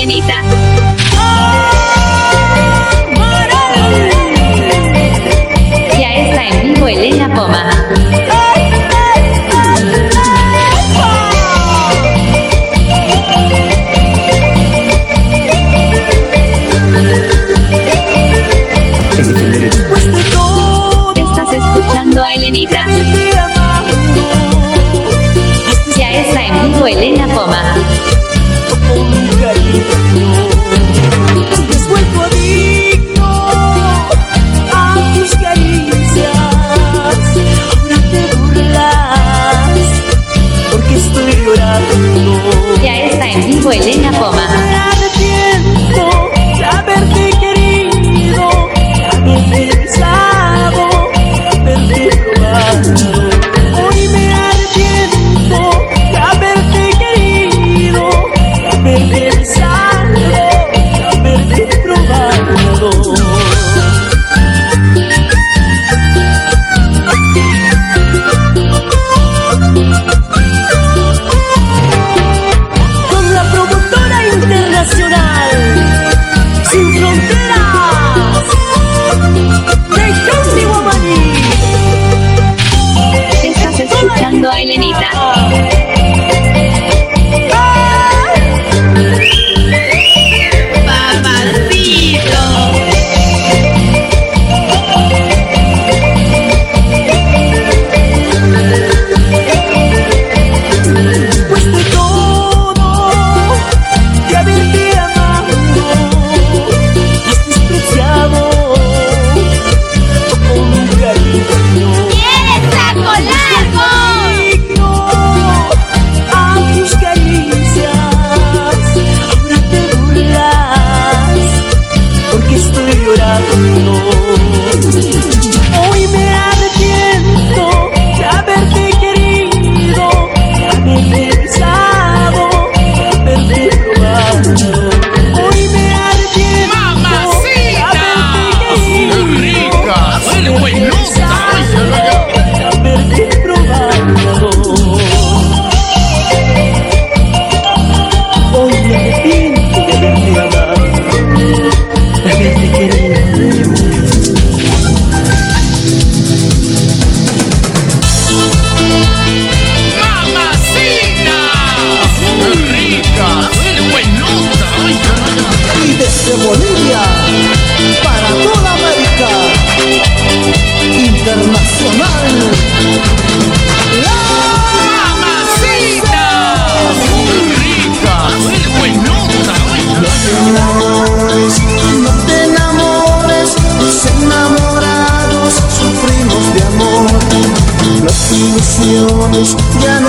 sirenita. Ya está en vivo Elena Poma. Estás escuchando a Elenita. Ya está en vivo Elena Poma. Elena Poma. Ilusiones, ya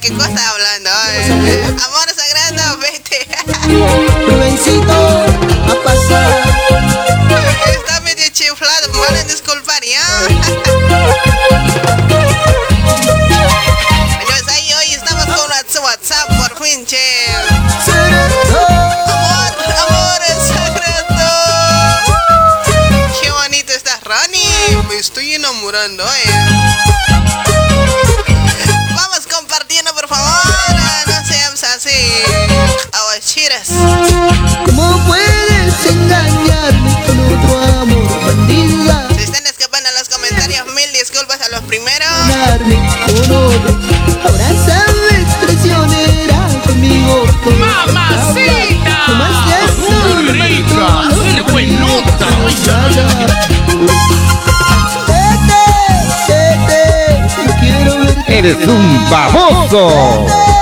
¿qué cosa hablando? Amor sagrado, vete. un baboso.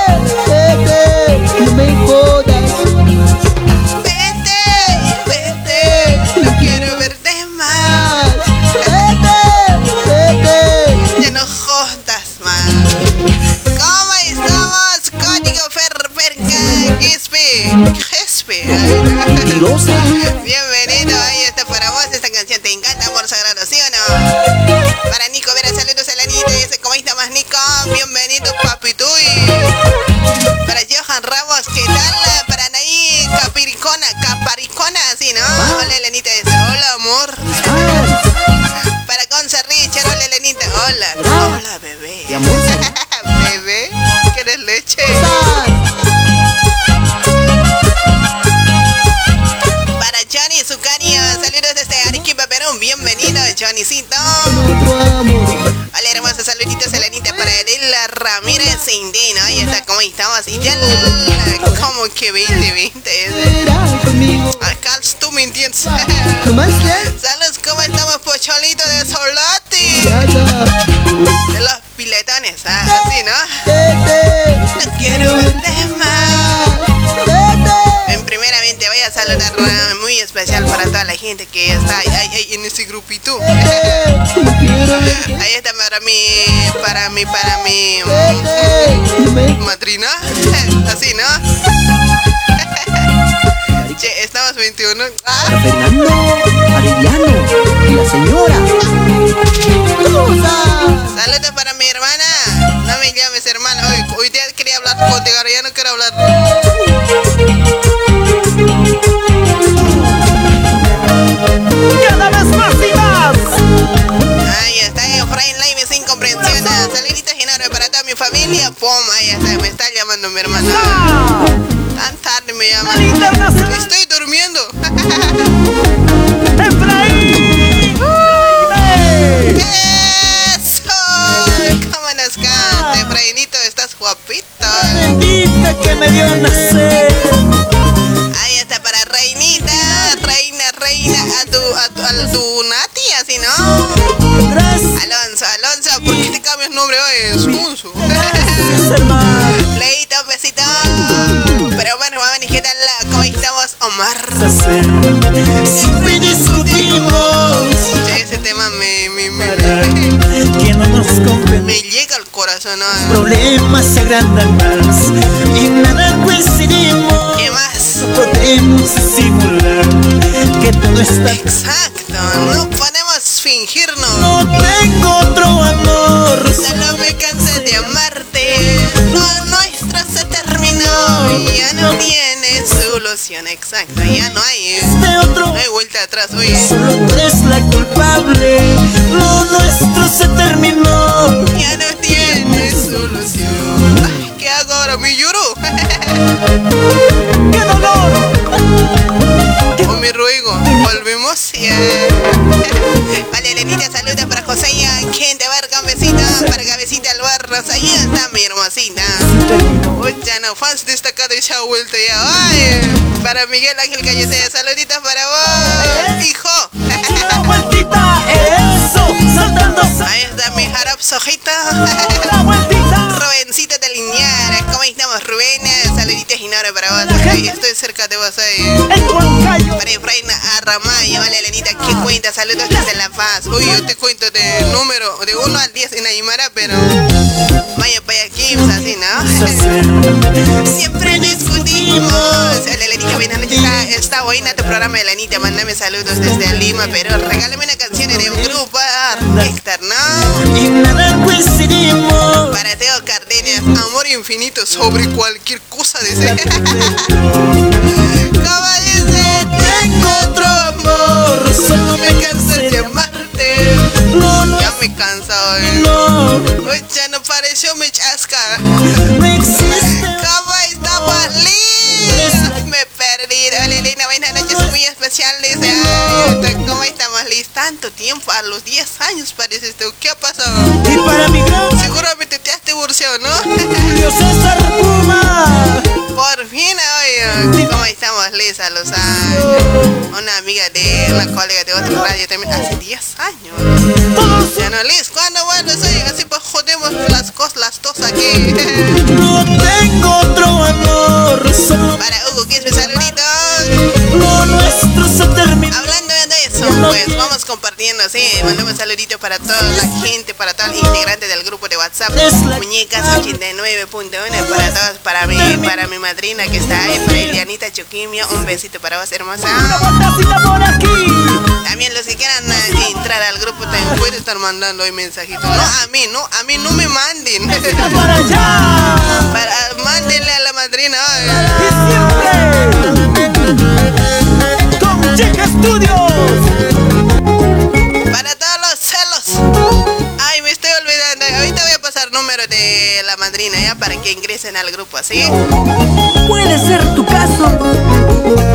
que 2020 es. Acá tú me entiendes. Saludos, ¿cómo estamos, pocholito de Solati? De los piletones, ah, así, ¿no? No quiero verte más. En primeramente voy a saludar ah, muy especial para toda la gente que está ahí, en ese grupito. Ahí está para mí, para mí, para mí. Mm, Madrina, así, ¿no? mi. Corazón, ¿no? Problemas se agrandan más y nada coincidimos. ¿Qué más? No podemos simular que todo está Exacto, no podemos fingirnos. No tengo otro amor. Solo me cansé de amarte. Lo nuestro se terminó y ya no tiene solución. Exacto, ya no hay. Este otro No hay vuelta atrás, oye. solo tú eres la culpable. ¡Qué dolor! O me ruego, volvemos ya. Vale, Lenita, saludos para Joseya, quien te verga, un besito para Cabecita Albarros. Ahí está mi hermosita. Ocha, no, fans destacados y se ha vuelto ya. Ay, para Miguel Ángel Calletea, saluditos para vos, hijo. Una vueltita, eso, saltando, Ahí está mi Harap Sojita. una vueltita. Rubencito de Liñara, ¿cómo estamos, Rubén? Saluditos y nora para vos. Ay, Estoy cerca de vos ahí. Huancayo, Para Efraín Arramaya, vale, Elenita, ¿qué cuenta? Saludos desde La Paz. Uy, yo te cuento de número de 1 al 10 en Aymara, pero vaya para aquí, así, ¿no? Siempre discutimos. Elenita, buenas noches. Está, está buena tu programa, Elenita. Mándame saludos desde Lima, pero regálame una canción de un grupo, Héctor, ¿no? y nada coincidimos. Para Teo Cardenas, amor infinito sobre cualquier cosa, dice. Como dice, tengo otro amor, solo me cansé de amarte. No, no, Ya me cansa hoy. no, Uy, ya no pareció mi chasca. no existe. ¿Cómo estamos, Liz? Me perdí. Ay, ¿cómo estamos, Liz? Tanto tiempo, a los 10 años parece esto. ¿Qué ha pasado? Y para mi gran Seguramente te has divorciado, ¿no? Julio César Puma. Por fin, oye, ¿cómo estamos, Liz? A los años. Una amiga de una colega de otra radio también hace 10 años. Ya no, Liz, ¿cuándo vuelves? Oye, así pues jodemos las cosas, las dos aquí. no tengo otro amor. Para Hugo, ¿quieres mi saludito? Hablando de eso, pues vamos compartiendo, sí. Mandamos saludito para toda la gente, para todos los integrantes del grupo de WhatsApp. Muñecas 89.1 para todos, para mi, para mi madrina que está ahí, para Elianita Chuquimio. Un besito para vos, hermosa. También los que quieran eh, entrar al grupo también pueden estar mandando hoy mensajitos. No a mí, no, a mí no me manden. Para mándenle a la madrina. Studios. Para todos los celos. Ay, me estoy olvidando. Ahorita voy a pasar número de la madrina ya para que ingresen al grupo, ¿sí? Puede ser tu caso.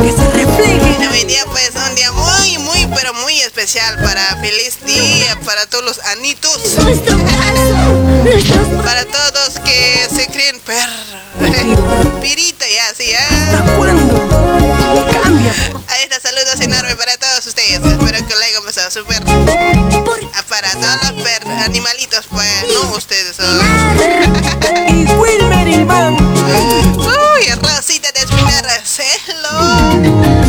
Que se refleje. Hoy día pues un día muy, pero muy especial para feliz día, para todos los anitos, para todos que se creen perro, pirito ya, sí, ya. ¿Cuándo? Cambia. Ahí está, saludos enormes para todos ustedes. Espero que lo hayan pasado súper. Ah, Para todos los per animalitos, pues, no ustedes. oh. Y Wilmer Iván. Uy, Rosita de Espinar, celo.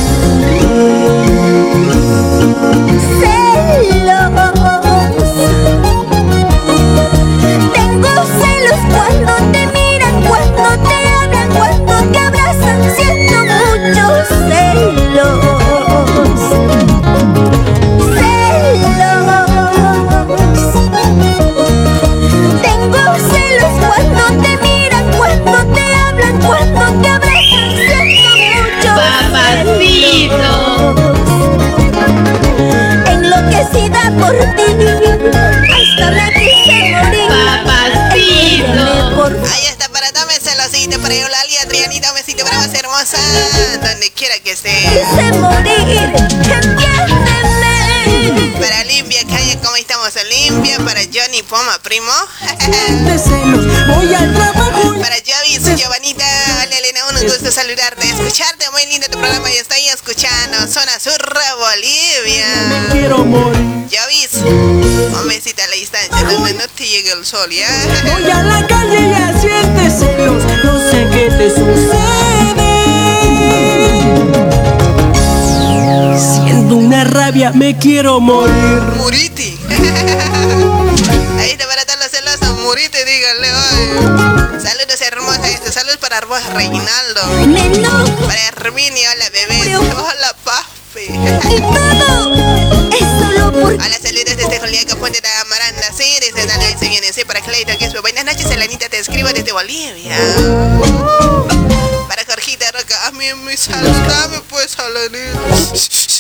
Enloquecida por ti. Hasta me quise morir. Papacito. Por Ahí está, para dame celosito, para Eulalia, Adrianita, un besito para más hermosa. Donde quiera que esté. quise morir. Entiéndeme. Para Limpia, calle, ¿cómo estamos? Limpia. Para Johnny Poma, primo. De celos. Voy al trabajo. Para Jovis, Giovanita, hola Elena, un gusto saludarte, escucharte, muy lindo tu programa y estoy escuchando Zona Sur, Bolivia. Quiero morir. Jovis, un besito a la distancia, donde no te llegue el sol, ¿ya? Voy a la calle y ya sientes celos. No sé qué te sucede. Siento una rabia, me quiero morir. Muriti. Ahí está para todos los celosos, favorita, díganle hoy. Saludos hermosas, para vos, Reinaldo. Para Herminia, hola bebé. Hola papi. Por Hola, saludos desde Julián Fuente de Amaranda. Sí, desde Dale, se viene. Sí, para Clayton, que es buenas noches, Elanita, te escribo desde Bolivia. Para Jorgita Roca, a mí me saludame pues, Alanita.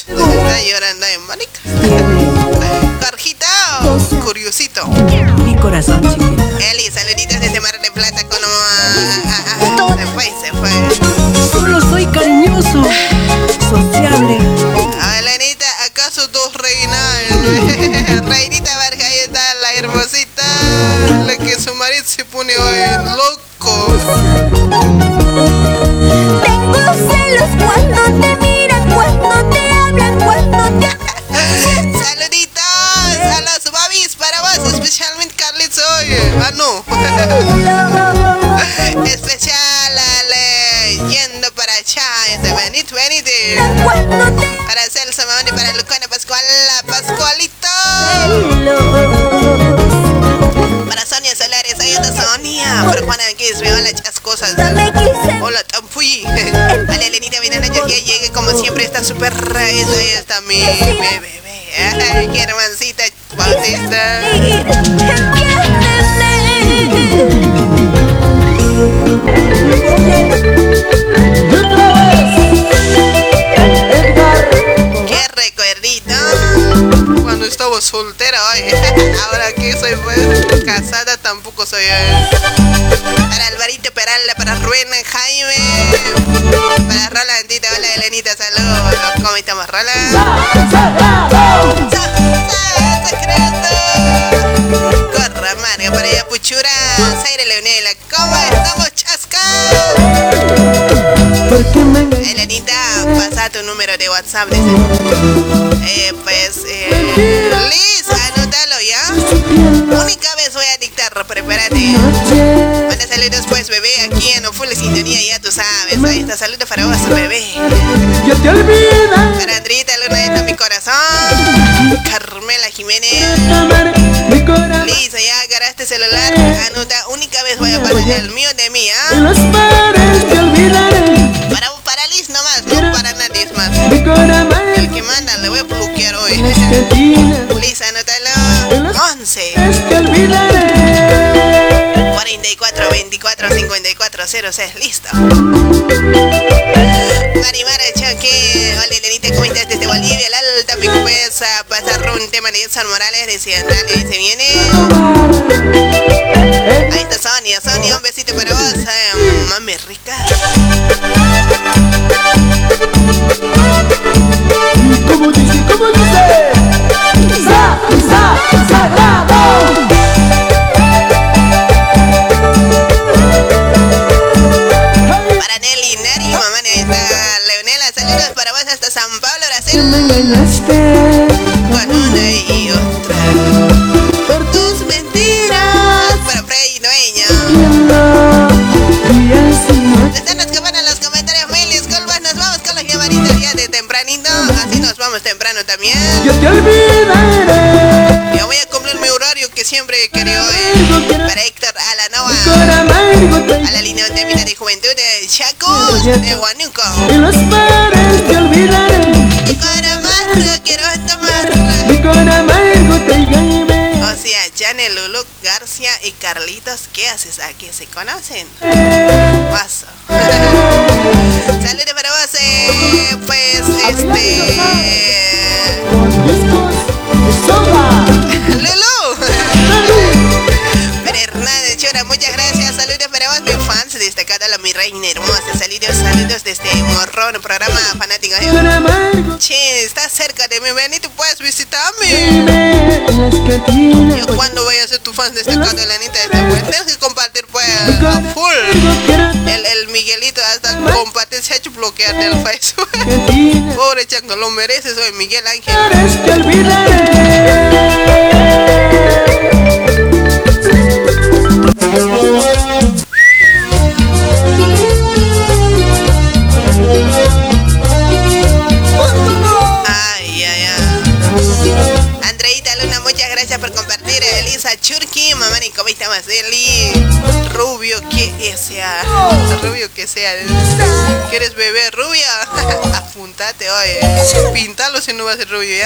Está llorando, ¿eh, manica? Jorgita, curiosito. Mi corazón chiquito. Eli, saluditos desde Mar de Plata con ah, se fue, se fue. Solo soy cariñoso, sociable. Alanita, ¿acaso dos reinas? Reinita Vargas, ahí está la hermosita. La que su marido se pone hoy loco. Tengo celos cuando te miran, cuando te hablan, cuando te Saluditos a los babis para vos, especialmente Carlitos hoy. Ah, no. Yendo para allá. Este, Benito, Benito. Para Celso Mamón y para Lucana Pascual, la Pascualito. Para Sonia Solares, ahí está Sonia. Para Juana Kiss, me hola chas cosas. Hola, Tampuy. Vale, Elenita, viene la que llegue como siempre, está súper ahí está mi bebé. Ay, qué hermancita Bautista. Qué recuerdito. Cuando estaba soltera, ay. Ahora que soy casada, tampoco soy. Para Alvarito Peralta, para Rubén Jaime. Para Rolandita, hola Elenita, saludos. ¿Cómo estamos, Roland? Corra, Mario, para allá, Puchura. Zaire Leonela, ¿cómo estamos, Chasca? Elenita, pasa tu número de WhatsApp. dice. Eh, pues, eh, Liz, anótalo ya. Única vez voy a dictar, prepárate. Manda saludos, pues, bebé, aquí en Full Sintonía, ya tú sabes. Ahí está, saludos para vos, bebé. Yo te olvidas. Para Andrita Luna, está mi corazón. Carmela Jiménez. Lisa, ya agarraste celular. Anota, única vez voy a pasar el mío de mí, ¿ah? Olvidaré. Para, para Liz nomás, no para nadie más. El que manda, le voy a bloquear hoy. Liz, anótalo. 11. te olvidaré. 44 24 54 06, listo. Marimara Choque, hola Lenita, ¿cómo estás desde Bolivia? La alta pico pues a pasar un tema de Edson Morales, decía, dale, se viene. Ahí está Sonia, Sonia, un besito para vos, eh, mami rica. Carlitos, ¿qué haces aquí? ¿Se conocen? Paso. Saludos para vos, eh, pues, este... ¡Lulu! Pero Hernández Chora, muchas gracias. Saludos para vos, mi fans, destacada la mi reina hermosa. Saludos, saludos desde Morrón, programa fanático. ¿eh? Che, estás cerca de mí, ven y tú puedes visitarme. Yo cuando voy a ser tu fan destacado de la Anita de este pues, tienes que compartir pues a full. El, el Miguelito hasta compartir se ha hecho bloquear del Facebook. Pobre chango, lo mereces hoy, Miguel Ángel. Va a ser rubio.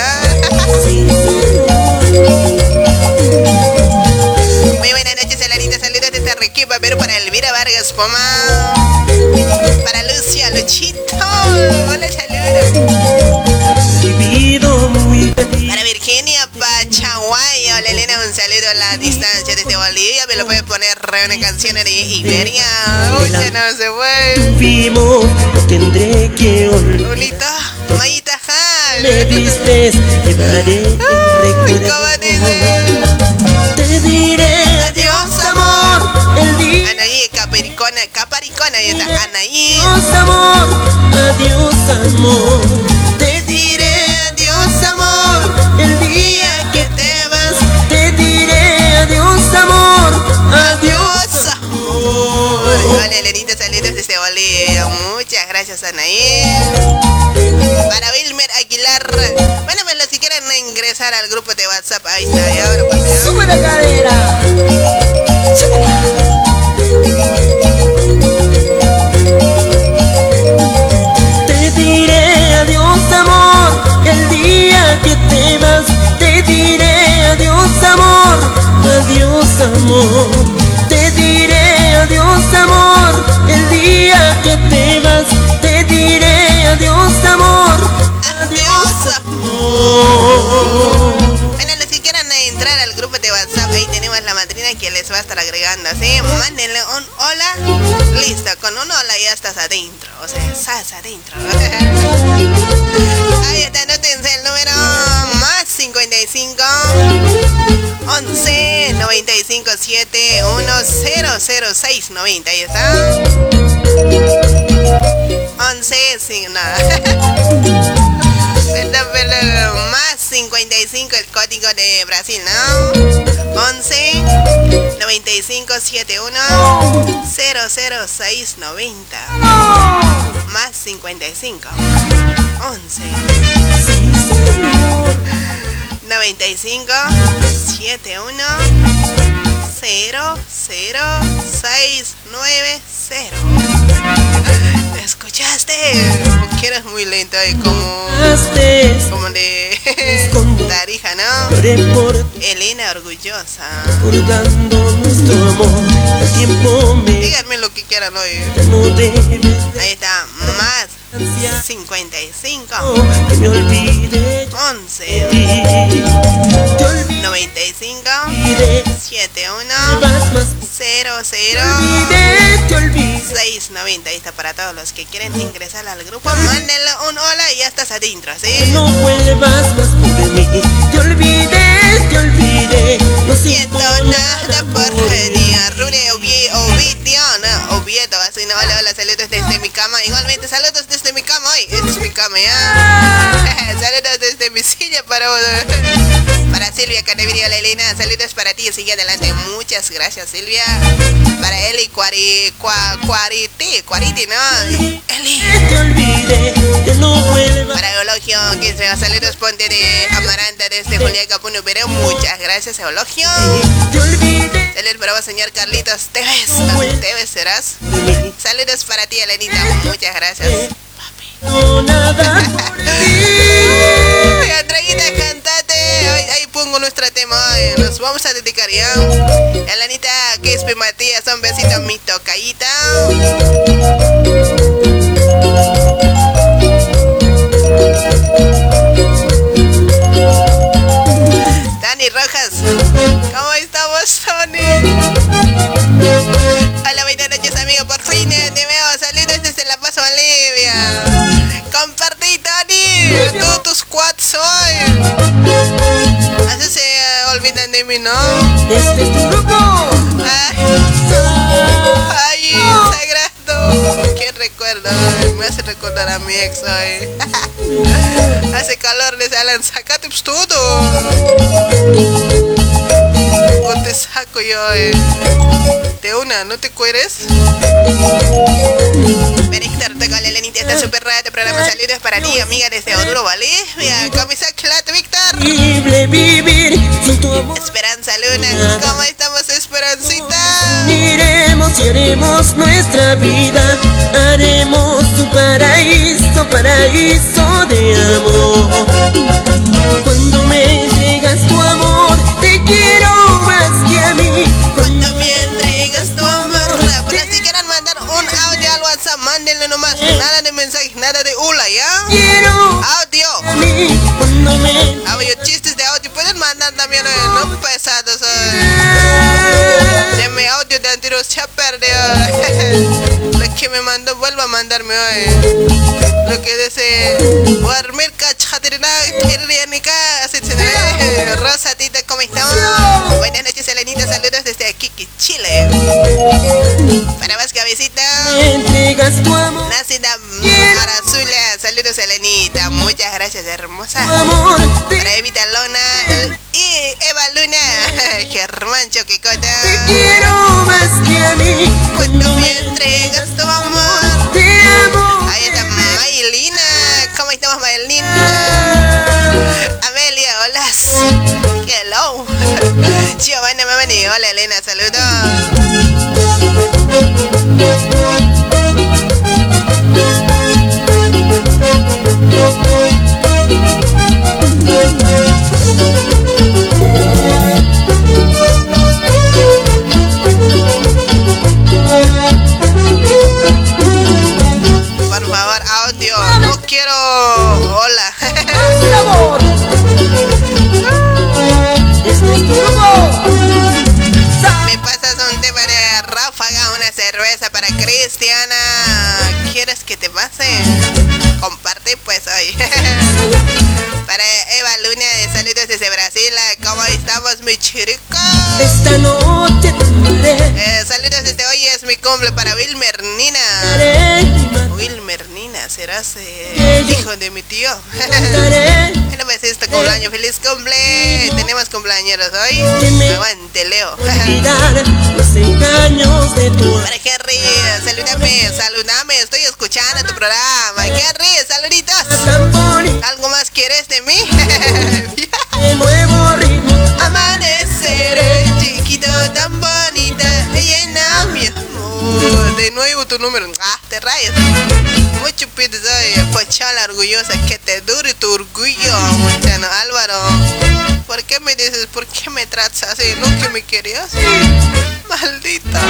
Muy buenas noches, Elanita. Saludos desde Arequipa, pero para Elvira Vargas Poma. Para Lucia, Luchito. Hola, saludos. Para Virginia Pachaguay. Hola, Elena. Un saludo a la distancia desde Bolivia. Me lo puede poner una canción de Iberia. Uy, no se fue. Tendré que olvidar. Te diré Adiós, amor. el día. Anaí, Capricorna, Caparicona, ahí está. Anaí. Adiós, amor. Adiós, amor. Te diré adiós, amor. El día que te vas. te diré adiós, amor. Adiós, amor. Hola, Elenita, saludos desde Bolivia. Muchas gracias, Anaí. WhatsApp, ahí está. Y ahora pues. Sube la cadera. Te diré adiós amor el día que te vas. Te diré adiós amor, adiós amor. Te diré adiós amor el día que te vas. Te diré adiós amor, Adiós, amor. Estar agregando, ¿sí? Mándenle un hola, listo, con un hola ya estás adentro, o sea, estás adentro. Ahí está, anótense el número más 55 11 95 7 1 90, ahí está. 11 sin nada. Pero, más 55 el código de Brasil, ¿no? 11 95 71 006 90 más 55 11 95 71 006 90 ¿Escuchaste? Que eres muy lento y como, como de Tarija, ¿no? Elena orgullosa. nuestro amor. Díganme lo que quieran hoy. Ahí está, más 55 que me olvide 11 te olvidé. 95 te 71 vas más 00 olvidé te olvidé. 690 Ahí está para todos los que quieren ingresar al grupo. Mándenle un hola y ya estás adentro, ¿sí? no vuelvas más por mí. Te olvidé te olvidé. No Siento nada por genial. Rune Oviedo, Oviedo, Oviedo, así no, hola, hola, saludos desde mi cama. Igualmente, saludos desde mi cama hoy. Esta es mi cama, ya. saludos desde mi silla para para Silvia Caneviria la Elena. Saludos para ti, sigue adelante. Muchas gracias, Silvia. Para Eli Cuari, cua, Cuariti, Cuariti, ¿no? Eli. te Para Eulogio, que se saludos ponte de Amaranta desde Julián Capuno Pero muchas gracias, Eulogio. te Saludos para vos, señor Carlitos Tevez. Tevez serás. Saludos para ti, Muchas gracias. no nada por ti Uy, Andreita, cantate. Ahí, ahí pongo nuestro tema. Nos vamos a dedicar ya. Elenita, que es Matías. Un besito, mi tocayita. Bolivia. Compartí, Tony. Tú, tus quads hoy. Así se olvidan de mí, ¿no? este es tu grupo Ay, sagrado. Qué recuerdo. Me hace recordar a mi ex hoy. Hace calor, les Alan. Sácate pues, todo. O te saco yo, eh. De una, ¿no te cueres? Víctor, te con la Lenita, está súper rara. Te programa saludos para ti, amiga, desde Oruro, Bolivia. Camisa Clat, Víctor. Tu Esperanza Luna, ¿cómo estamos, Esperanza? haremos nuestra vida, haremos un paraíso, paraíso de amor. Cuando me entregas tu amor, te quiero mensajes, nada de hula, ¿ya? Audio. a me Audio, chistes de audio. Pueden mandar también, eh, no pesados. eh. De mi audio de anterior se ha perdido. Lo que me mandó, vuelva a mandarme hoy. Lo que dice, dormir cachatrina, kirrianica, ve. Rosa, tita, ¿cómo estamos? Buenas noches, Elenita, saludos desde aquí, Chile. Para más cabecita. Nacida Arazula, saludos Elenita, muchas gracias hermosa. te Para Evita Lona y Eva Luna, Germán Choquicota. quiero más que a mí. Hola Elena, saludos. Chirico? Esta noche te Eh, saludos desde hoy, es mi cumple para Wilmer Nina. Wilmer Nina, serás eh, hijo de mi tío. mataré. Bueno, pues este cumpleaños, feliz cumple. Tenemos cumpleaños hoy. Aguante, Leo. Olvidar los engaños de tu Para Henry, salúdame, saludame, estoy escuchando tu programa. Henry, saluditos. ¿Algo más quieres de mí? tu número. Ah, te rayas. Mucho pides hoy, pochala orgullosa, que te dure tu orgullo, muchano. Álvaro, ¿por qué me dices, por qué me tratas así? ¿No que me querías? Maldita.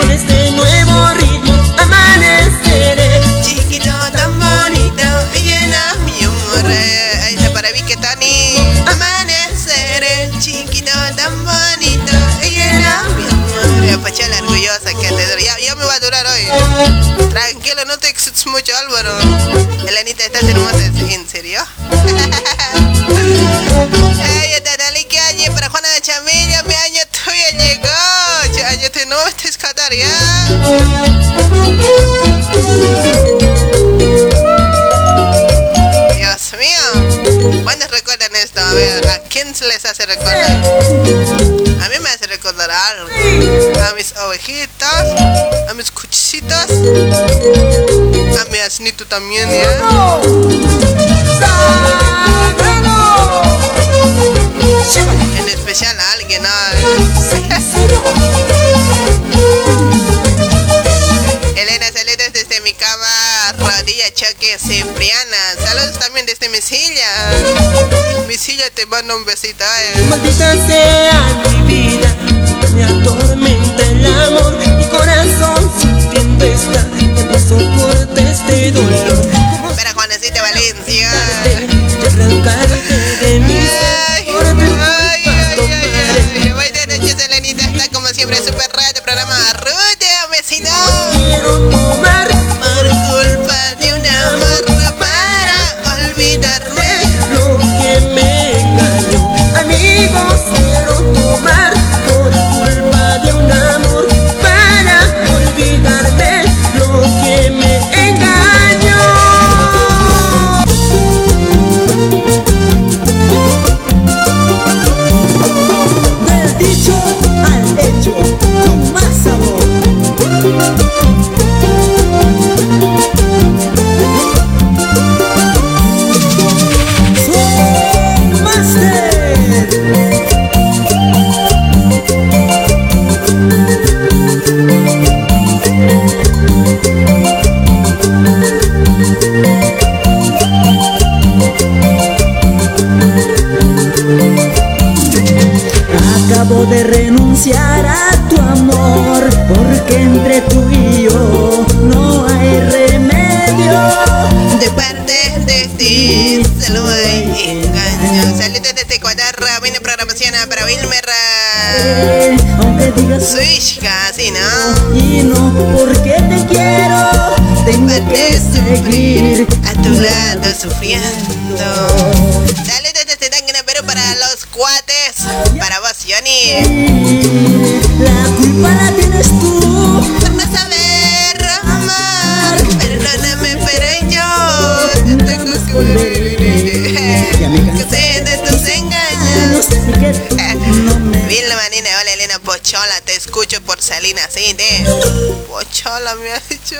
Con este nuevo ritmo amaneceré. Chiquito tan bonito, llena mi. Eh, Ahí está para Vicky Tani. Tranquilo, no te excites mucho, Álvaro. Elenita, estás hermosa. ¿En serio? Ay, está dale que año para Juana de Chamilla, mi año tuyo llegó. Ya, ya te no estés catar ya. Ver, ¿a quién se les hace recordar? A mí me hace recordar algo. A mis ovejitas, a mis cuchicitas, a mi asnito también, ¿ya? En especial a alguien, ¿no? Cama, rodilla choque Cipriana. Saludos también desde mi silla. Mi silla te manda un besito. eh. Maldita sea mi vida, me atormenta el amor. Mi corazón sufriendo está, que no soporta este dolor. Para Juanecita Valencia. De arrancarte de mí. Ay, ay, ay, ay, ay. Elenita. Está como siempre super radio programa Rude, programación para Wilmer. Eh, Aunque digas Switch, casi, ¿no? y no porque te quiero, tengo que seguir a tu lado sufriendo. Saludos desde Tacna, Perú para los cuates. Para vos, Johnny. De Pochola me has dicho.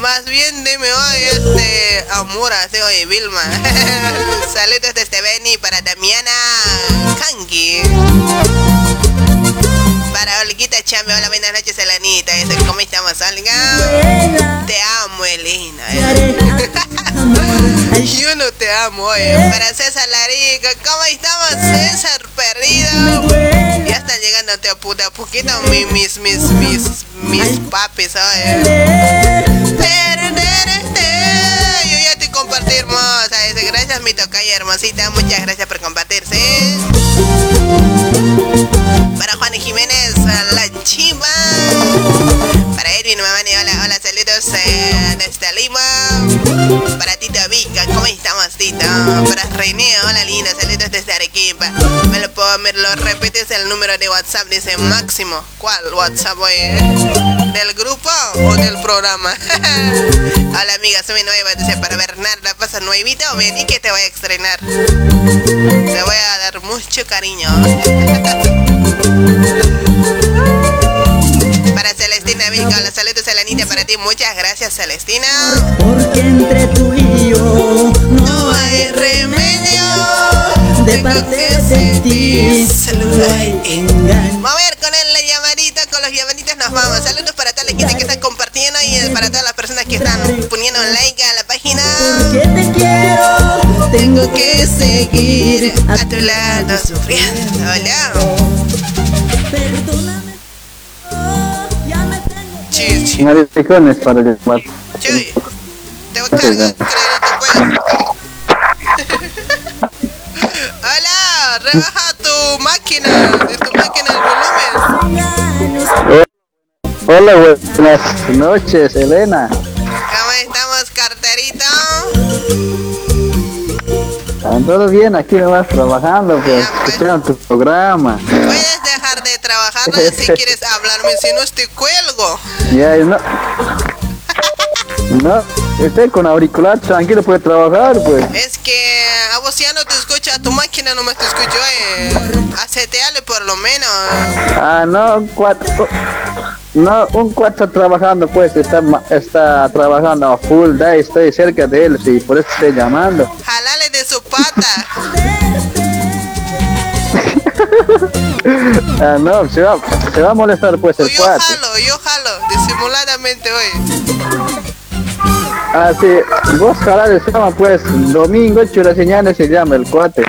Más bien dime hoy este amor así oye Vilma. Saludos desde Beni para Damiana Kangi. Para Olguita Chambe, hola buenas noches Elenita. Dice, ¿cómo estamos, Olga? Te amo, Elena. amar. Yo no te amo, oye. Para César Larica, ¿cómo estamos, César Perdido? Ya están llegando te puta a poquito mi- mis, mis, mis, mis papis. Perderte. Yo ya te compartí, hermosa. Gracias, mi tocaya hermosita. Muchas gracias por compartirse. Para Juan Jiménez, la chiva. Para Edwin Mamani, hola, hola, saludos eh, desde Lima. Para Tito Vica, ¿cómo Tito? Para René, hola, linda, saludos desde Arequipa. Me lo puedo, me lo repites el número de WhatsApp, dice Máximo. ¿Cuál WhatsApp, oye? ¿Del grupo o del programa? hola, amiga, soy nueva, dice para Bernarda, pasa nuevita o bien, y que te voy a estrenar. Te voy a dar mucho cariño. Para Celestina Vilca, los saludos a la niña para ti. Muchas gracias, Celestina. Porque entre tú y yo no hay remedio. de parte de ti solo hay engaño. Vamos a ver con él la llamadita, con los llamaditas nos vamos. Saludos para toda la gente que está compartiendo y para todas las personas que están poniendo like a la página. Que te quiero, Tengo que seguir a tu lado sufriendo. Hola. perdóname. Sí, sí. Maricones para llamar. Te pues. Hola, rebaja tu máquina, de tu máquina el volumen. Hola, buenas noches, Elena. ¿Cómo estamos, carterito? Todo bien, aquí nomás trabajando, pues, escuchando tu programa. Trabajar si quieres hablarme, si no te cuelgo. Ya, no. No, estoy con auricular, tranquilo, puede trabajar, pues. Es que a vos ya no te escucha, tu máquina no me te escuchó, eh. Aceteale por lo menos. Ah, no, un cuatro. No, un cuatro trabajando, pues, está, está trabajando a full day, estoy cerca de él, sí, por eso estoy llamando. Jalale de su pata. Ah, no, se va, se va a molestar, pues, el Yo cuatro. jalo, yo jalo, disimuladamente hoy. Ah, sí, vos jalar se llama, pues, domingo, churaseñana se llama el cuate.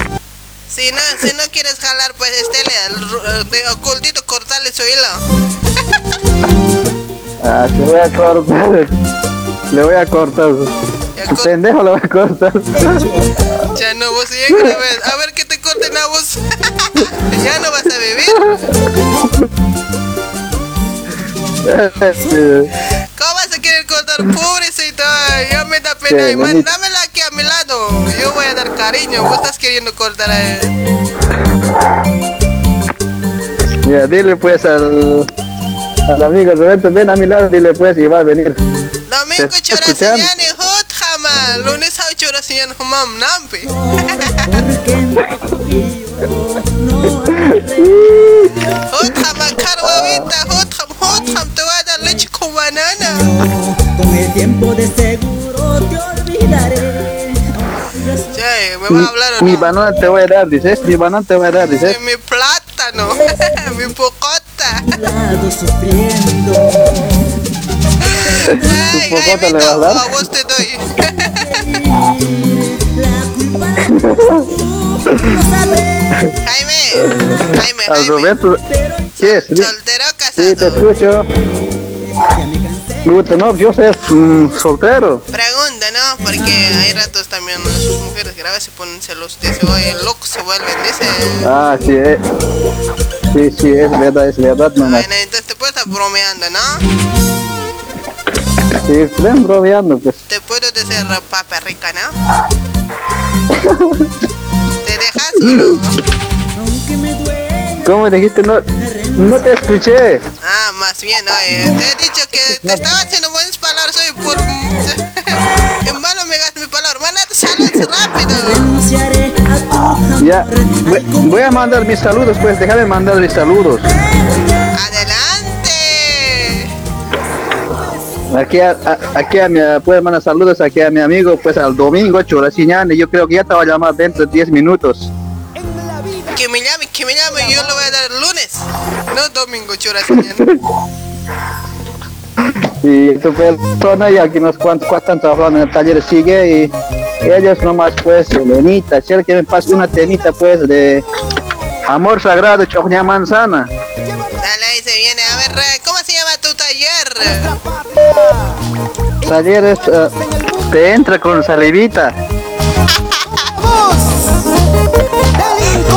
Si no, si no quieres jalar, pues estele al de ocultito cortarle su hilo. Ah, te voy a cortar. Le voy a cortar. Ya Pendejo le voy a cortar. Ya no vos ya que ya no vas a vivir. ¿Cómo vas a querer cortar? Pobrecito, ay, ya me da pena. Man, dámela aquí a mi lado. Yo voy a dar cariño. Vos estás queriendo cortar a él. Mira, dile pues al, al amigo Roberto, ven a mi lado, dile pues y va a venir. Domingo chorasiñani hot jama. Lunes a humam nampi. Jam. Te voy a dar leche con banana. Con el tiempo de seguro te olvidaré. Che, ¿me vas a hablar o Mi no? banana te voy a dar, dices, mi banana te voy a dar, dices. Mi plátano. mi pocota. Sufriendo. Ay, pocota le Jaimito, vas a dar? a vos te doy. Jaime, Jaime, Al. Roberto, ¿Qué es? ¿Soltero o Sí, te casado? escucho. No, yo soy mm, soltero. Pregunta, ¿no? Porque hay ratos también ¿no? sus mujeres graves se ponen celos, se oye, locos se vuelven, dice. Ah, sí, eh. sí, sí, es verdad, es verdad, nomás. Bueno, entonces te puedes estar bromeando, ¿no? Sí, ven bromeando, pues. Te puedo decir papa rica, ¿no? ¿Te dejas o no? ¿Cómo dijiste? No, no te escuché. Ah, más bien, oye, te he dicho que te estaba haciendo buenas palabras hoy por... en vano me gastas mi palabra, manda saludos rápido. Ya, voy, voy a mandar mis saludos, pues déjame mandar mis saludos. Adelante. Aquí a, a- aquí a mi, puedes mandar saludos aquí a mi amigo, pues al domingo, Chorasiñán, y yo creo que ya te va a llamar dentro de 10 minutos. Que me llame, que me llame, yo lo voy a dar el lunes. No domingo, chura Y tu persona y aquí unos cuantos cuantos están trabajando en el taller sigue y ellos nomás pues, Lenita, si que me pase una temita pues de amor sagrado, choña manzana. Dale, ahí se viene. A ver, ¿cómo se llama Taller es, eh, te entra con salivita.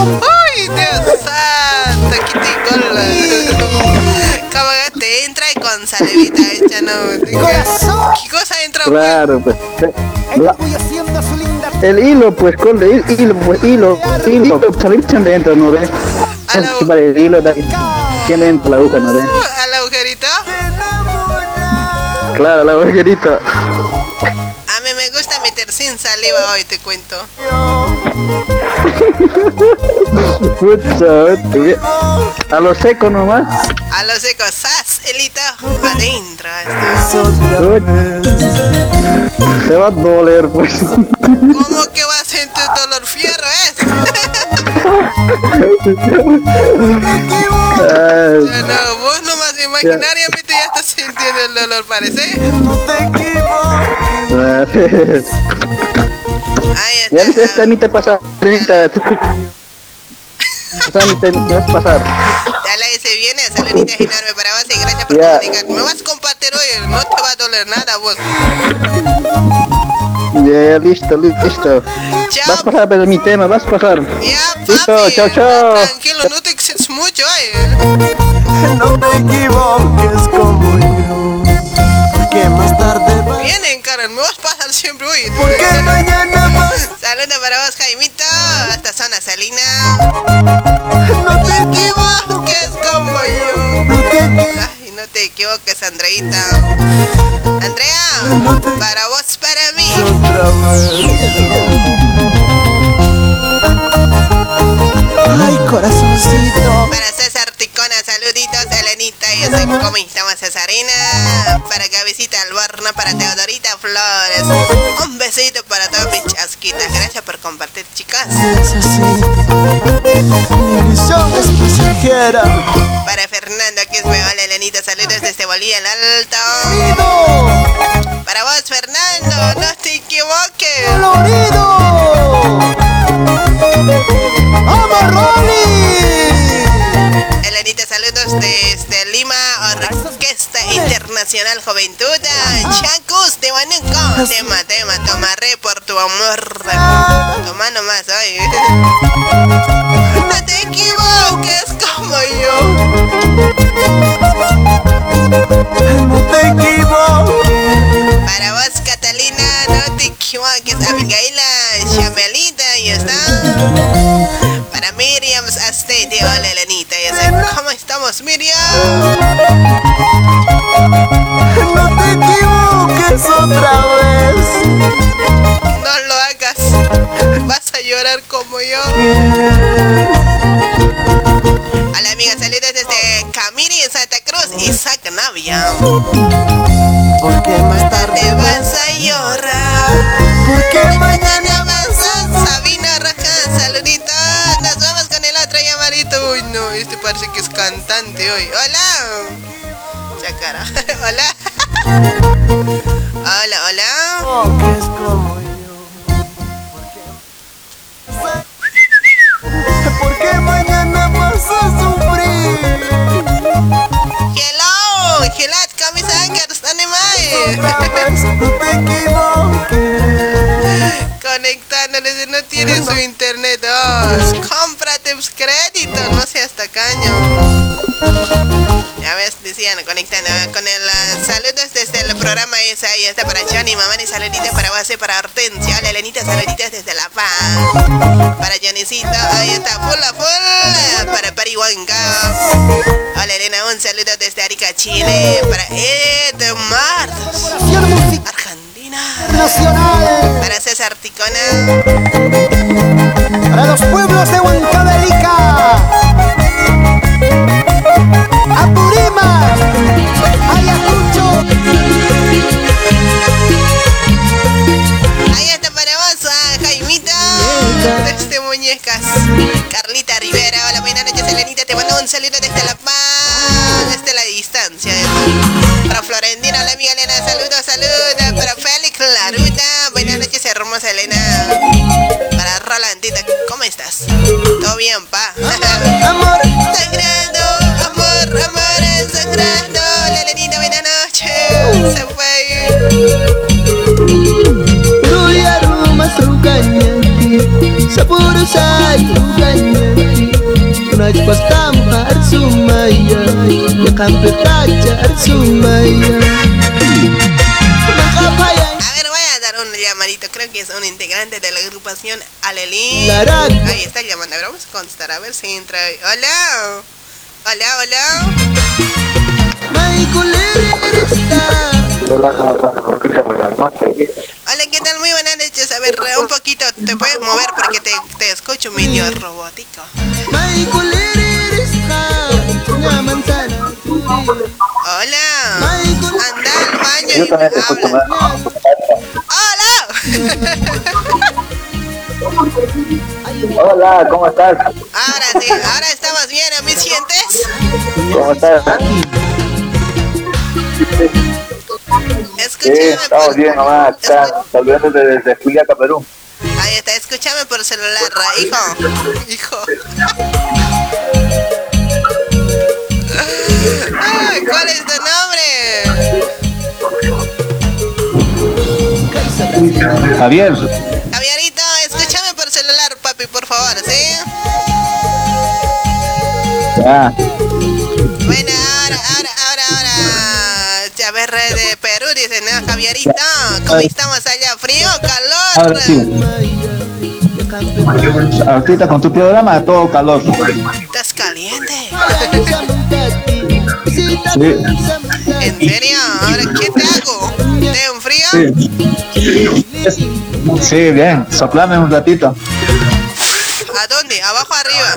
¡Uy, Dios santo! ¡Qué ticola! Como que te entra y con salivita hecha, ¿no? ¿Qué, qué cosa entra? Claro, pues. la- el hilo, pues, con el hilo, pues, hilo, hilo, salivita dentro, ¿no ves? Vale, el hilo, ¿quién entra la aguja, no ves? ¿Al agujerito? Claro, la agujerita. A mí me gusta meter sin saliva hoy, te cuento. A lo seco nomás. A los secos, ¡sas! Elito, adentro. Se va a doler, pues. ¿Cómo que vas sentir dolor fierro, eh? Ay, No, vos nomás imaginariamente ya estás sintiendo el dolor, parece. Ahí Ya está. esta ni te pasa, Renita. Esta ni te vas a pasar. Dale, se viene. Saluditas enormes para vos y gracias por Ya. comunicar. Me vas a compartir hoy, no te va a doler nada, vos. Ya, listo, listo. Vas a pasar por mi tema, vas a pasar. Ya, Listo, chao, chao. Tranquilo, no te excedes mucho, eh. No te equivoques como yo, que más tarde va. Vienen, Karen, me vas a pasar siempre hoy. Porque mañana vas. Saludos para vos, Jaimito, hasta zona salina. No te equivoques como yo. Ay, no te equivoques, Andreita. Andrea, para vos, para mí. Ay, corazoncito. Para César Ticona, saluditos, Elenita, yo soy como estamos Cesarina. Para Cabecita Alborno, para Teodorita Flores. Un besito para todas mis chasquitas. Gracias por compartir, chicas. Para Fernando, que es mi hola, Elenita, saludos desde Bolivia el Alto. Para vos, Fernando, no te equivoques. Saludos desde Lima, Orquesta Internacional Juventud. Chacos de Huánuco. Tema, tema, tomaré por tu amor. Toma nomás, ay. No te equivoques como yo. No te equivoques. Para vos, Catalina, no te equivoques. Abigaila, Chamelita, y está. Para Miriam Astete, hola Elenita, ya sé cómo estamos, Miriam. No te equivoques otra vez. No lo hagas. Vas a llorar como yo. Hola amiga, saludos desde Camiri en Santa Cruz, Isaac Navia. Porque más tarde vas a llorar. Porque Mañana vas a Sabina Raja, saluditos. Nos vamos con el otro llamadito. Uy, no, este parece que es cantante hoy. Hola. Chacara. Hola. Hola, hola. como yo. Porque mañana vas a sufrir. Hello, hello, camisa Angers, animal. No te equivoques. Conectándole, no tiene su internet. Oh, cómprate pues, crédito, no seas tacaño. Ya ves, decían, conectando con el uh, saludos desde el programa esa ahí está para Johnny, mamá y saluditos para base para Hortensia, hola Elenita, saluditos desde La Paz. Para Johnnycito, ahí está, full a full, para Parihuanca. Hola Elena, un saludo desde Arica, Chile, para Ed Martos, Argentina. Nacional Para César Ticona, para los pueblos de Huancavelica. Apurímac, Ayacucho. ahí está para vos, ah, Jaimito, desde Muñecas. Carlita Rivera, hola, buenas noches, Elenita, te mando un saludo desde La Paz, desde la distancia. Para Florentina, hola, amiga Elena, saludos, saludos. Para Félix Laruta, buenas noches, hermosa Elena. Para Rolandita, ¿cómo estás? ¿Todo bien, pa? Amor, Sangrando, amor, amor, sangrando. La Elenita, buenas noches. Se fue. Ruya rumas ruganyanti, sapuro say ruganyanti. Kunaj pastam sumaya, sumaya. A ver, voy a dar un llamadito. Creo que es un integrante de la agrupación Alelín. Ahí está llamando. A ver, vamos a contestar. A ver si entra. Hola. Hola, hola. Michael está. Hola, ¿qué tal? Muy buenas noches. A ver, un poquito. ¿Te puedes mover? Porque te, te escucho medio robótico. Está. Una manzana. Hola. Anda al baño Yo y escucho habla. ¡Hola! Hola, ¿cómo estás? Ahora sí, ahora estamos bien. ¿Me sientes? ¿Cómo estás? Sí, Escúchame estamos por, bien nomás acá, saludándote desde Juliaca, Perú. Ahí está, escúchame por celular, hijo. Hijo. ¿Cuál es tu nombre? Javier, Javierito, escúchame por celular, papi, por favor, ¿sí? ya, Bueno, ahora, ahora, ahora, ahora. Ver, de Perú, dice, ¿no, Javierito? ¿Cómo estamos allá? ¿Frío? ¿Calor? ahora sí. Ahorita con tu programa todo calor. ¿Estás caliente? Sí, ¿En serio? ¿Ahora qué te hago? ¿Te sí. Sí, bien, soplame un ratito. ¿A dónde? ¿Abajo arriba?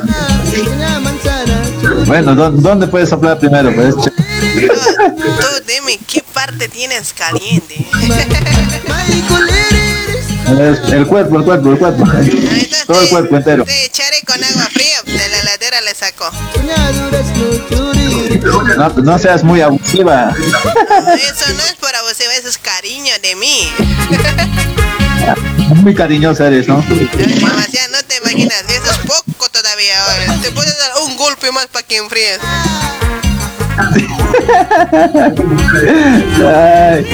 Bueno, ¿dó- ¿dónde puedes soplar primero? Pues? Tú, tú dime, ¿qué parte tienes caliente? El cuerpo, el cuerpo, el cuerpo. Entonces Todo el cuerpo entero. Te echaré con agua fría, de la le saco. No, no seas muy abusiva. No, eso no es por abusivo, eso es cariño de mí. Muy cariñosa eres, ¿no? Demasiado, no te imaginas, eso es poco todavía. oye. Te puedo dar un golpe más para que enfríes. Ay,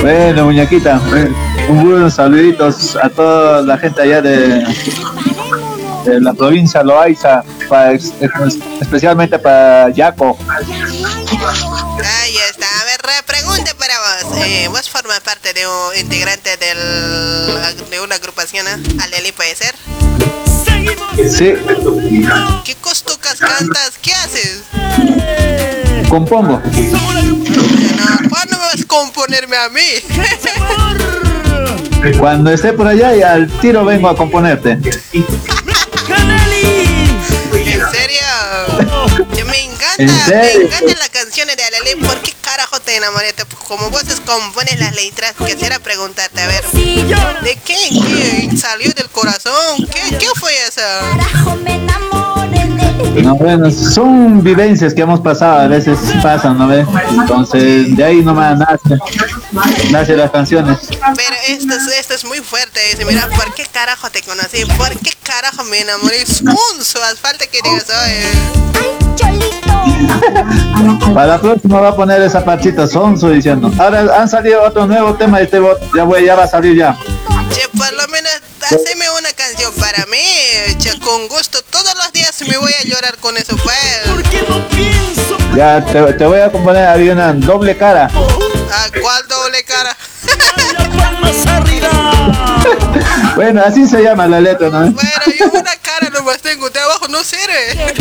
bueno, muñequita, eh, un buenos saluditos a toda la gente allá de, de la provincia Loaiza, para, ex- ex- especialmente para Yaco. Ahí está. A ver, re- pregunta para vos. Eh, ¿Vos formas parte de un integrante del, de una agrupación ¿eh? Aleli, puede ser? Sí, ¿Qué costucas cantas? ¿Qué haces? compongo. No, ¿Cuándo me vas a componerme a mí? Cuando esté por allá y al tiro vengo a componerte. ¿En serio? Me encanta, ¿En me encantan las canciones de Aleli. ¿Por qué carajo te enamoraste? Como vos compones las letras, quisiera preguntarte, a ver, ¿de qué? ¿Qué salió del corazón? ¿Qué, qué fue eso? Carajo, me enamoré No, bueno, son vivencias que hemos pasado, a veces pasan, ¿no ves? Entonces, de ahí nomás nace, nace las canciones. Pero esto es, esto es muy fuerte. Dice, mira, ¿por qué carajo te conocí? ¿Por qué carajo me enamoré? Es un su falta que digas, oye. Para la próxima va a poner esa parchita sonso diciendo. Ahora han salido otro nuevo tema de este bot, ya voy, ya va a salir ya. Che, por lo menos haceme una canción para mí, che, con gusto. Todos los días me voy a llorar con eso, pues. Ya te, te voy a componer ahí una doble cara. ¿A cuál doble cara? Bueno, así se llama la letra, ¿no? Bueno, yo una cara nomás tengo, de abajo no sirve.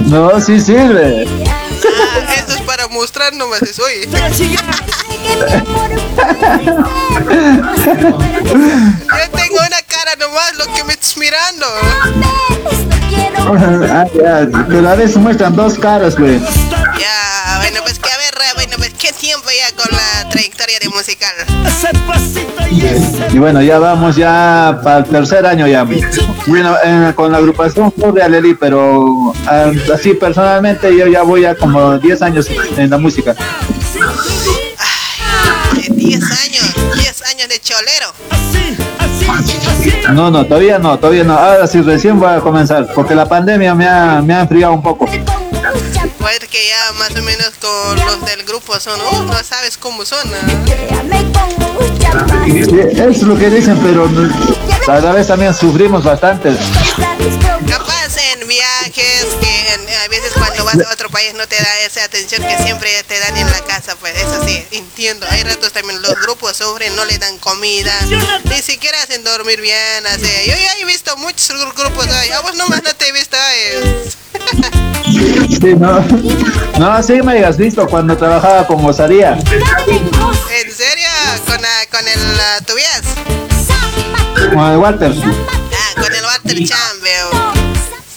No, sí sirve. Ah, esto es para mostrar nomás eso, oye. Yo nomás, lo que me estás mirando. Ah, ya, pero a veces muestran dos caras, güey. Ya, bueno, pues que a ver, bueno, pues qué tiempo ya con la trayectoria de musical. Y bueno, ya vamos ya para el tercer año ya. Bueno, eh, con la agrupación de Alelí, pero ah, así personalmente yo ya voy a como 10 años en la música. De 10 años, 10 años de cholero. No, no, todavía no, todavía no. Ahora sí, recién voy a comenzar, porque la pandemia me ha, me ha enfriado un poco. Pues que ya más o menos con los del grupo son, no sabes cómo son. ¿ah? Sí, es lo que dicen, pero no- la vez también sufrimos bastante. Viajes, que en- a veces cuando vas a otro país no te da esa atención que siempre te dan en la casa, pues eso sí, entiendo. Hay ratos también los grupos sufren, no le dan comida, ni siquiera hacen dormir bien, así. Yo ya he visto muchos gru- grupos, ay, a vos nomás no te he visto, ay. Sí, no, no, sí me hayas visto cuando trabajaba con Osaría. ¿En serio? ¿Con, ah, con el uh, Tobias? Con el Walter. Ah, con el Walter Chan,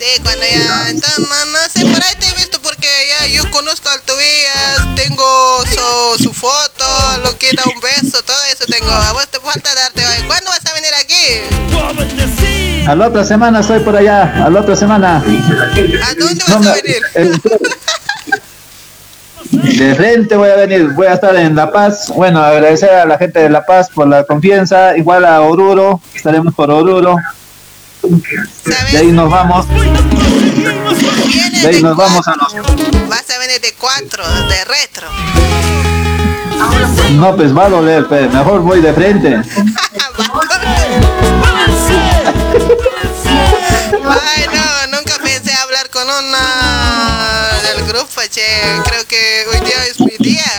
Sí, cuando ya, entonces, no, no sé, por ahí te he visto porque ya yo conozco al Tobias, tengo su, su foto, lo que da un beso, todo eso tengo. A vos te falta darte, ¿cuándo vas a venir aquí? A la otra semana estoy por allá, a la otra semana. ¿A dónde vas No, a venir? el- De frente voy a venir, voy a estar en La Paz. Bueno, agradecer a la gente de La Paz por la confianza, igual a Oruro, estaremos por Oruro. De ahí nos vamos, de ahí nos vamos a los... Vas a venir de cuatro, de retro. No, pues va a doler, pues, mejor voy de frente. Ay, no, nunca pensé hablar con una del grupo, che. Creo que hoy día es mi día.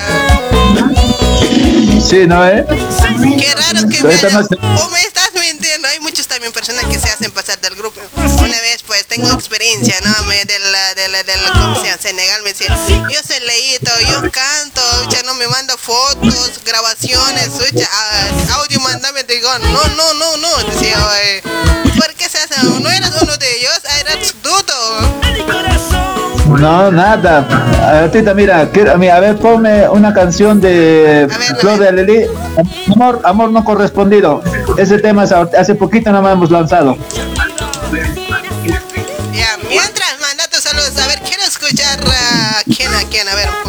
Sí, ¿no, eh? Qué raro que me esta hayan- noche- O me estás mintiendo. Hay muchos también personas que se hacen pasar del grupo. Una vez, pues, tengo experiencia, ¿no? Me, del, del, del, ¿cómo se llama? Senegal me decía, yo soy leíto, yo canto, ya no me manda fotos, grabaciones, audio, mandame, digo, no, no, no, no. Decía, "Oye, ¿por qué se hace? ¿No eres uno de ellos? Eres dudo. No, nada. A ti, mira, que- a ver, ponme una canción de Flor de Alelí. Amor, amor no correspondido. Ese tema es hace poquito nada más hemos lanzado.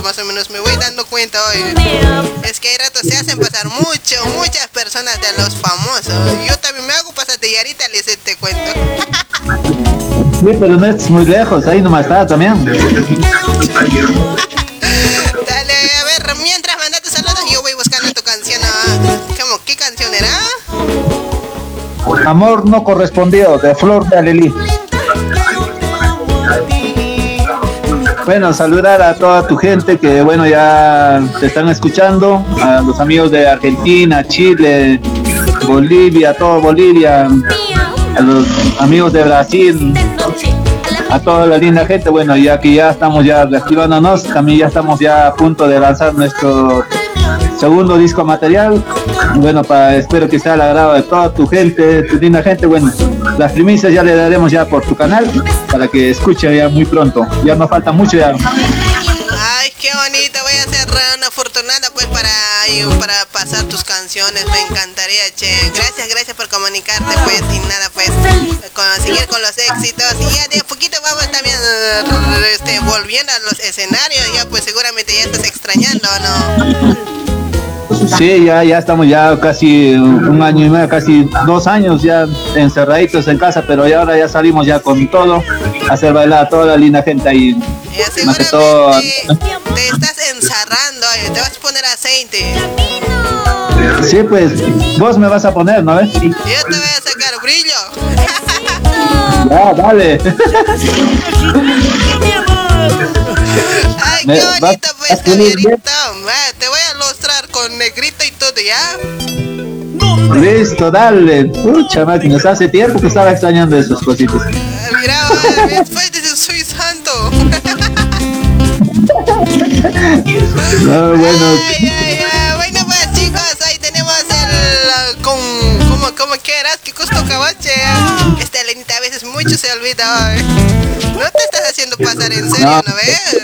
Más o menos me voy dando cuenta hoy. Es que hay ratos se hacen pasar mucho, muchas personas de los famosos. Yo también me hago pasar de Yarita, les te cuento. Sí, pero no es muy lejos, ahí nomás está también. Dale, a ver, mientras manda tus saludos, yo voy buscando tu canción. ¿Cómo? ¿Qué canción era? Amor no correspondido, de Flor de Alelí. Bueno, saludar a toda tu gente que, bueno, ya te están escuchando, a los amigos de Argentina, Chile, Bolivia, todo Bolivia, a los amigos de Brasil, a toda la linda gente, bueno, ya que ya estamos ya reactivándonos, también ya estamos ya a punto de lanzar nuestro segundo disco material. Bueno, para, espero que sea al agrado de toda tu gente, tu linda gente. Bueno, las primicias ya le daremos ya por tu canal para que escuche ya muy pronto. Ya no falta mucho ya. Ay, qué bonito. bonito, voy a ser una afortunada pues para, para pasar tus canciones, me encantaría, che. Gracias, gracias por comunicarte pues y nada pues, con, seguir con los éxitos y ya de a poquito vamos también este, volviendo a los escenarios, ya pues seguramente ya estás extrañando, ¿no? Sí, ya, ya estamos ya casi un año y medio, casi dos años ya encerraditos en casa, pero ya ahora ya salimos ya con todo, a hacer bailar a toda la linda gente ahí. Más que todo, te estás encerrando, te vas a poner aceite. Sí, pues vos me vas a poner, ¿no ves? Yo te voy a sacar brillo. Ya, dale. Ay, qué bonito, pues, Javierito. Te voy a lustrar con negrito y todo, ¿ya? Listo, dale. Pucha máquina, hace tiempo que estaba extrañando esas cositas. Mira, después dices, soy santo. no, bueno. Ay, ay, ¿Cómo, cómo quieras? Que costo cabache. Esta Elenita a veces mucho se olvida. ¿eh? No te estás haciendo pasar en serio, ¿no, ¿no ves?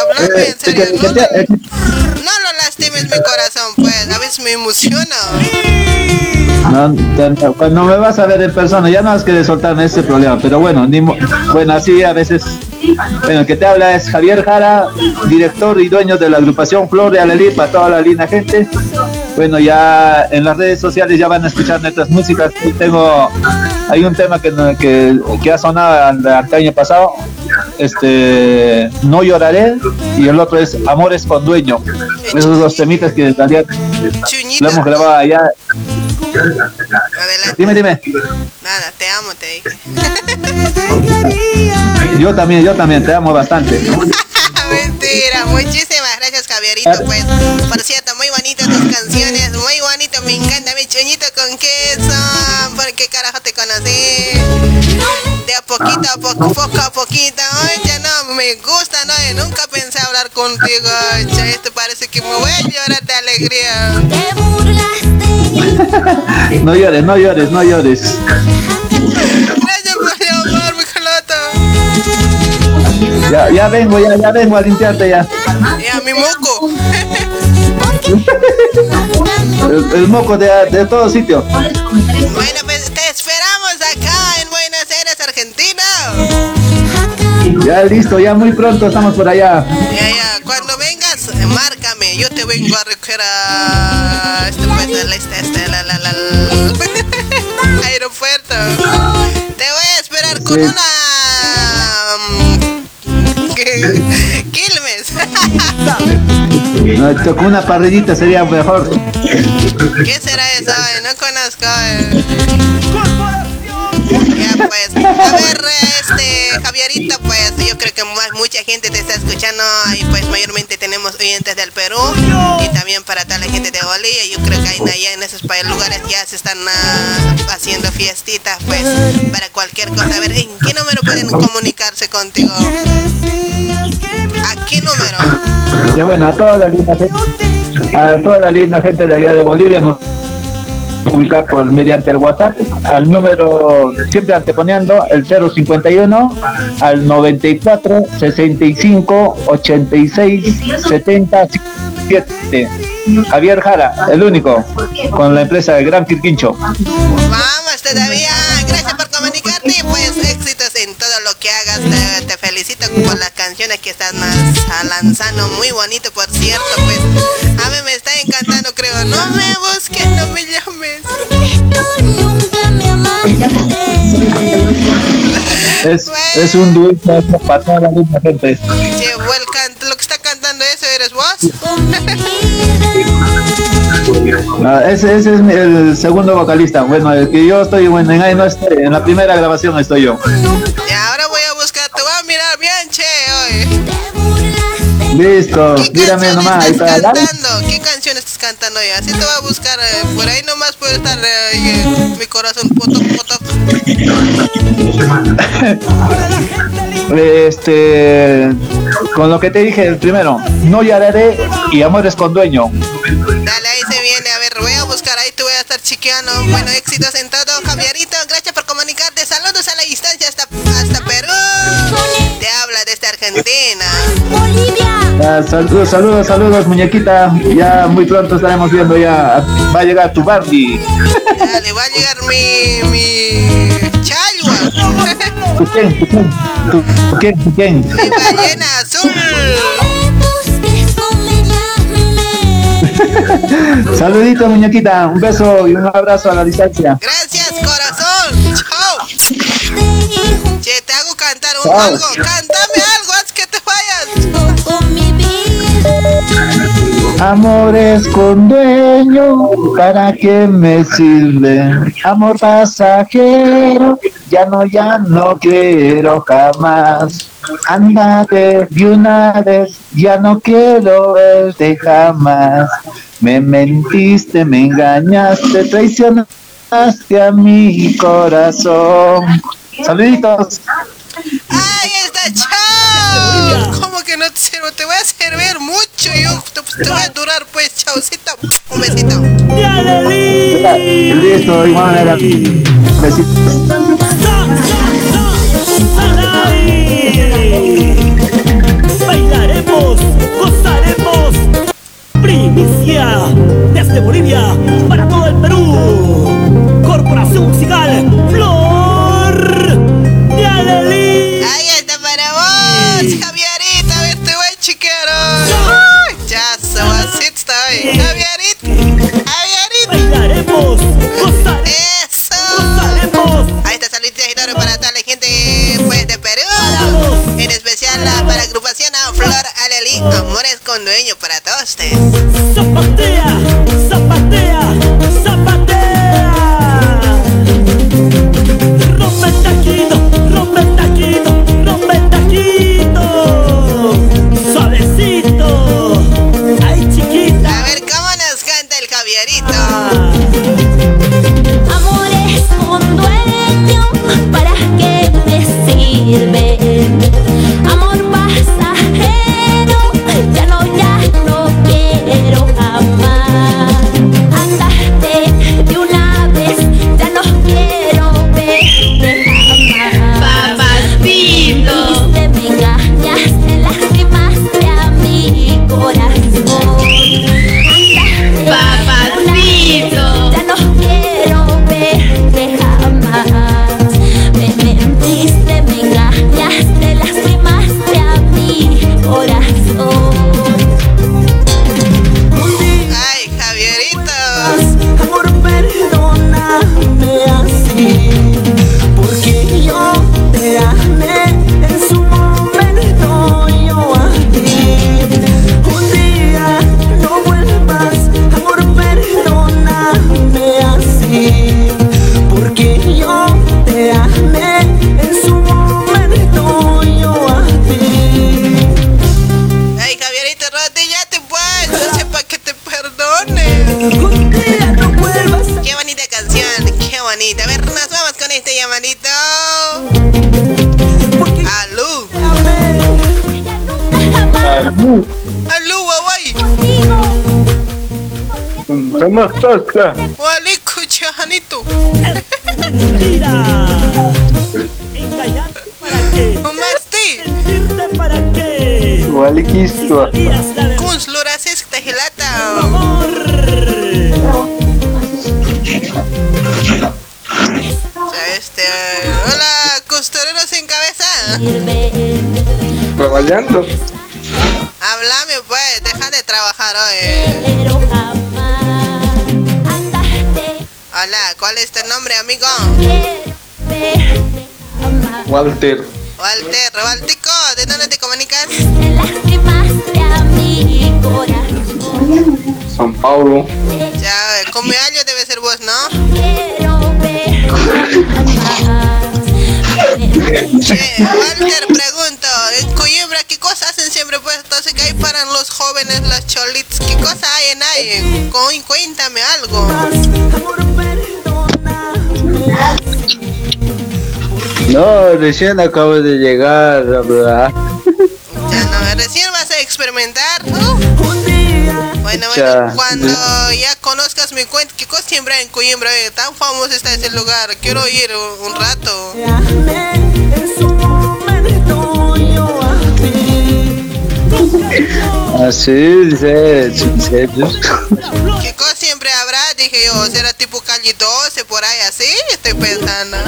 Hablame en serio. No, no lo lastimes mi corazón, pues. A veces me emociona. No, cuando me vas a ver en persona, ya no has que soltarme ese problema, pero bueno, ni bueno, así a veces. Bueno, el que te habla es Javier Jara, director y dueño de la agrupación Flor de Alelí para toda la linda gente. Bueno, ya en las redes sociales ya van a escuchar nuestras músicas. Tengo, hay un tema que, que, que ha sonado el año pasado, este, No lloraré, y el otro es Amores con dueño. Esos dos temitas que también lo hemos grabado allá. Adelante. Dime, dime. Nada, te amo, te dije. Yo también, yo también, te amo bastante. Mentira, muchísimas gracias Javierito, pues. Por cierto, muy bonitas tus canciones, muy bonito, me encanta mi chuñito con queso. ¿Por qué carajo te conocí? De a poquito a poco, poco a poquito. Oye, no, me gusta, no, nunca pensé hablar contigo. Oye, esto parece que me voy a llorar de alegría. No llores, no llores, no llores. Ya, ya vengo, ya, ya vengo a limpiarte ya. Ya, mi moco. el, el, moco de, de todo sitio. Bueno, pues te esperamos acá en Buenos Aires, Argentina. Ya listo, ya muy pronto estamos por allá. Ya, ya, cuando vengas, márcame, yo te vengo a recoger a este pues, este, este, la, la, la, la, aeropuerto. Te voy a esperar con sí. una Quilmes. no, con una parrillita sería mejor. ¿Qué será eso? No conozco. Eh. Pues, a ver, este Javierito, pues yo creo que mucha gente te está escuchando y pues mayormente tenemos oyentes del Perú y también para toda la gente de Bolivia. Yo creo que hay allá en esos lugares ya se están uh, haciendo fiestitas, pues para cualquier cosa. A ver, ¿en qué número pueden comunicarse contigo? ¿A qué número? Ya bueno, a toda la linda gente, a toda la linda gente de allá de Bolivia nos publicar por mediante el WhatsApp al número siempre anteponiendo el 051 al 94 65 86 77 Javier Jara, el único, con la empresa de Gran Quirquincho. Vamos todavía, gracias por comunicarte pues éxitos en todo lo que hagas. Te, felicito por las canciones que estás lanzando, muy bonito por cierto, pues. A Es, es un dueto para toda la misma gente. Sí, el can lo que está cantando eso eres vos. No, ese, ese es el segundo vocalista. Bueno, el que yo estoy, bueno, en ahí no estoy, en la primera grabación estoy yo. Y ahora voy a buscar, te voy a mirar bien, che, hoy. Listo, mírame nomás. Ahí está, cantando? ¿Qué canción estás cantando ya? Así te voy a buscar, eh, por ahí nomás puede estar eh, mi corazón, este, con lo que te dije el primero, no lloraré y amores con dueño. Dale, ahí se viene, a ver, voy a buscar, ahí te voy a estar chiqueando. Bueno, éxitos en todo, Javierito, gracias por comunicarte, saludos a la distancia hasta, hasta Perú. Te habla desde Argentina. Saludos, saludos, saludos, muñequita. Ya muy pronto estaremos viendo ya. Va a llegar tu Barbie. Ya le va a llegar mi. mi. chalwa. ¿Tu quién? ¿Tu quién? ¿Tu quién? ¿Tu quién? mi ballena azul. Saludito, muñequita. Un beso y un abrazo a la distancia. Gracias, corazón. Chao. Che, te hago cantar un, Chao. algo. Cántame algo Amores con dueño, ¿para qué me sirve? Amor pasajero, ya no, ya no quiero jamás. Ándate de una vez, ya no quiero verte jamás. Me mentiste, me engañaste, traicionaste a mi corazón. Saluditos. Ahí está, chao. ¿Cómo que no te sirvo? Te voy a servir mucho. Yo te, te voy a durar, pues, chaucita. Un besito. Listo, igual era. Besitos. Bailaremos, gozaremos. Primicia desde Bolivia para todo el Perú. Corporación Musical para agrupación a Flor Alelí. Amores con dueño para todos ustedes. Zapatea, zapatea. Waliku, chajanito. Mentira. Engañarte para qué. Masti. Mentirte para qué. Walikisto. Sabías la verdad. Kun slurasis tahilata. Amor. Este, hola, costurero sin cabeza. Trabajando. Amigo? Walter. Walter, ¿de dónde te comunicas? San Paulo. Ya, cumpleaños debe ser vos, ¿no? Che, Walter, pregunto, en Coimbra, ¿qué cosas hacen siempre pues? Entonces, que hay para los jóvenes, los cholitos? ¿Qué cosa hay en ahí? Cu- Cuéntame algo. No, recién acabo de llegar, ¿verdad? Ya no, recién vas a experimentar, ¿no? Bueno, bueno, cuando ya conozcas mi cuenta, ¿qué cosa siempre hay en Coimbra? eh? Tan famoso está ese lugar, quiero ir un, rato. Así, sí, sí, sí. ¿Qué cosa siempre habrá? Dije yo, será tipo calle 12 por ahí así, estoy pensando.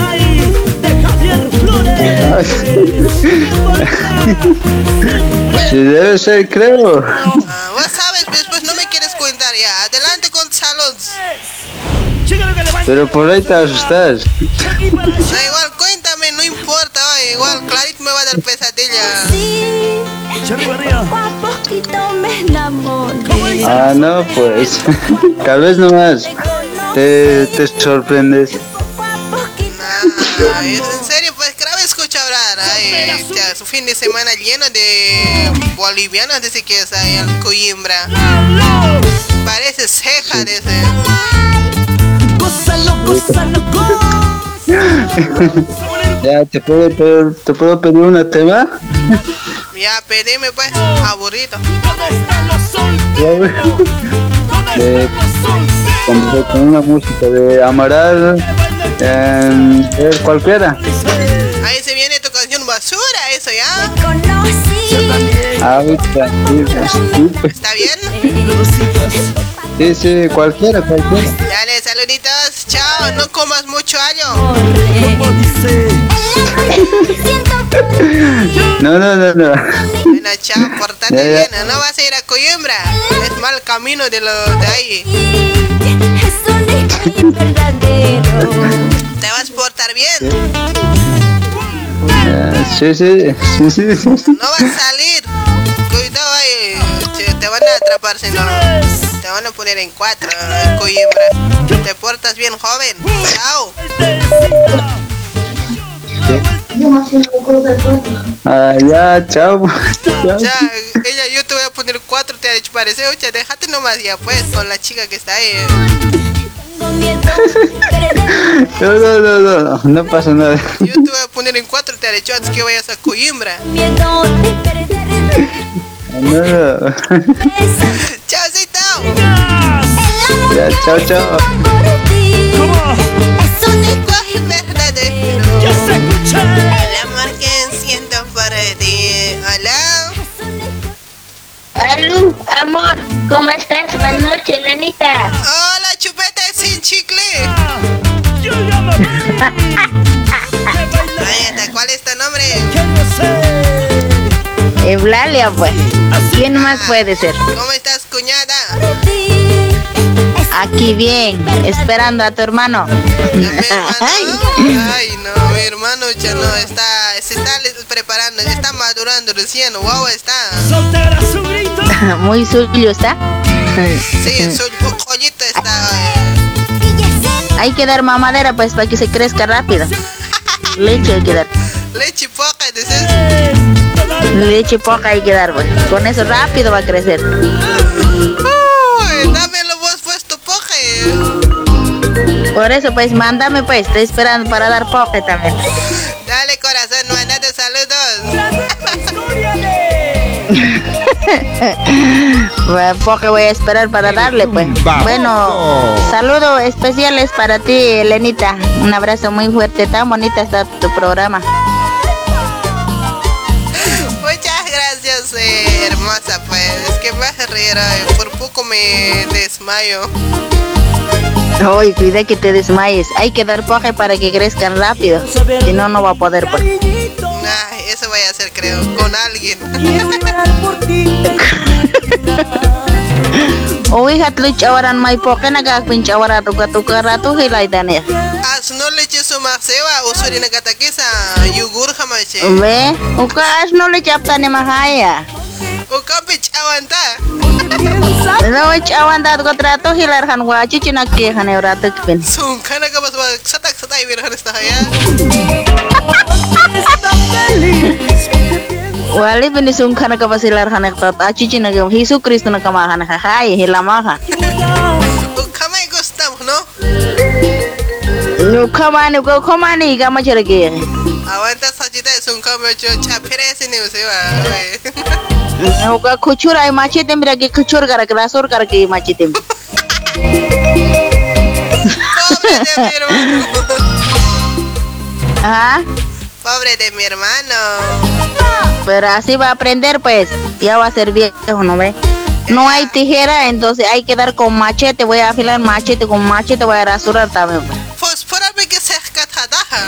Sí, debe ser, creo. Ah, vos sabes, pues, pues no me quieres contar ya. Adelante con salud. Pero por ahí te asustas. Da igual, cuéntame, no importa. oye, igual, Clarit me va a dar pesadilla. Poco a poquito me enamoré. Ah, no, pues. Tal vez nomás te, te sorprendes. Ay, en serio, pues grave escucha hablar. Ay, ya, su fin de semana lleno de bolivianos, dice que es ahí en Coimbra. Parece ceja de ese. Ya, ¿te puedo, pedir- ¿te puedo pedir una tema? Ya, pedime pues, aburrido. Ya, con, con una música de Amaral, eh, eh, cualquiera. Ahí se viene tu canción basura, eso ya. Ah. ¿Está bien? Sí, sí, cualquiera, cualquiera. Dale, saluditos, chao, no comas mucho ayo. No, no, no, no. Bueno, chao, portate Ya, ya. bien, no vas a ir a Coimbra. Es mal camino de lo de ahí. Te vas a portar bien. Sí, sí, sí, sí. No vas a salir. Cuidado ahí. Te van a atrapar si no. Te van a poner en cuatro en Coimbra. Te portas bien, joven. Chao. Ah, ya, chao. Ya, ella, yo te voy a poner cuatro, te ha dicho parecer, ocha, déjate nomás ya pues con la chica que está ahí. No, no, no, no, no, no pasa nada. Yo te voy a poner en cuatro, te ha dicho antes que vayas a Coimbra. No, no. Chaucito. Ya, chao, chao. Es un lenguaje verdadero. El amor que siento por ti. Hola. Aló, amor, ¿cómo estás? Buenas noches, nenita. Hola, chupete chicle. Ahí está, ¿cuál es tu nombre? Eulalia, pues. ¿Quién más puede ser? ¿Cómo estás, cuñada? Aquí bien, esperando a tu hermano. Ay, no, mi hermano ya no está, se está preparando, está madurando recién, wow, está. Muy suyo está. Sí, su joyita está. Hay que dar mamadera pues para que se crezca rápido. Leche hay que dar. Leche poca, dices. Leche poca hay que dar, pues. Con eso rápido va a crecer. Uy, dámelo vos pues tu poje. Por eso pues mándame pues, estoy esperando para dar poke también. Dale corazón, mandate saludos. Voy a esperar para darle pues. Bueno, saludos especiales para ti, Elenita. Un abrazo muy fuerte, tan bonita está tu programa. Muchas gracias, eh, hermosa, pues. Es que me hace reír, ay, por poco me desmayo. Ay, cuida que te desmayes. Hay que dar poke para que crezcan rápido. Si no, no va a poder pues. Voy a hacer, creo, con alguien. hija tluch awaran may poke nagak pinch awara tuka tuka ratu hilay dane. As no leche su maseba, usuri na katakisa, yugur jamache. Ve, uka as no le chapta ni mahaya. Uka pich awanta. No ich awan dat ko trato hilar han wa chichi nakke han ratu pin. Sun kana ka bas satak satai bir haris ya. Wali bini sungkan ke pasilar hanek tot aci cina gem hisu kristu na kamahan ha hai hilamaha. Kamai Gustavo no. No kamani go kamani gama cerge. Awanta sajida sungka mecho capire sini usia. Nuka kucur ay machi tem biragi kucur karak rasur karak i machi tem. Ah? Pobre de mi hermano. pero así va a aprender pues. ya va a ser viejo, ¿no ve? No hay tijera, entonces hay que dar con machete. Voy a afilar machete con machete, voy a rasurar también. Fosforame que se escatadaja.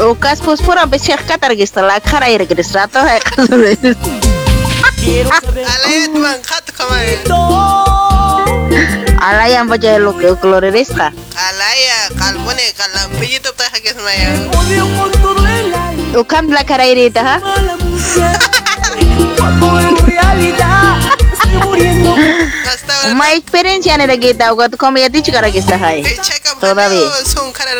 Ukas fosfora be shekh katar gista la khara ir gis rato hai Alayat mangkat kamae. Ala yang baca lo ke. Alaya kalbone kalam pijito ta hakis maya. Ukam la ha. Itu cara gista hai. Todavía. Son cara.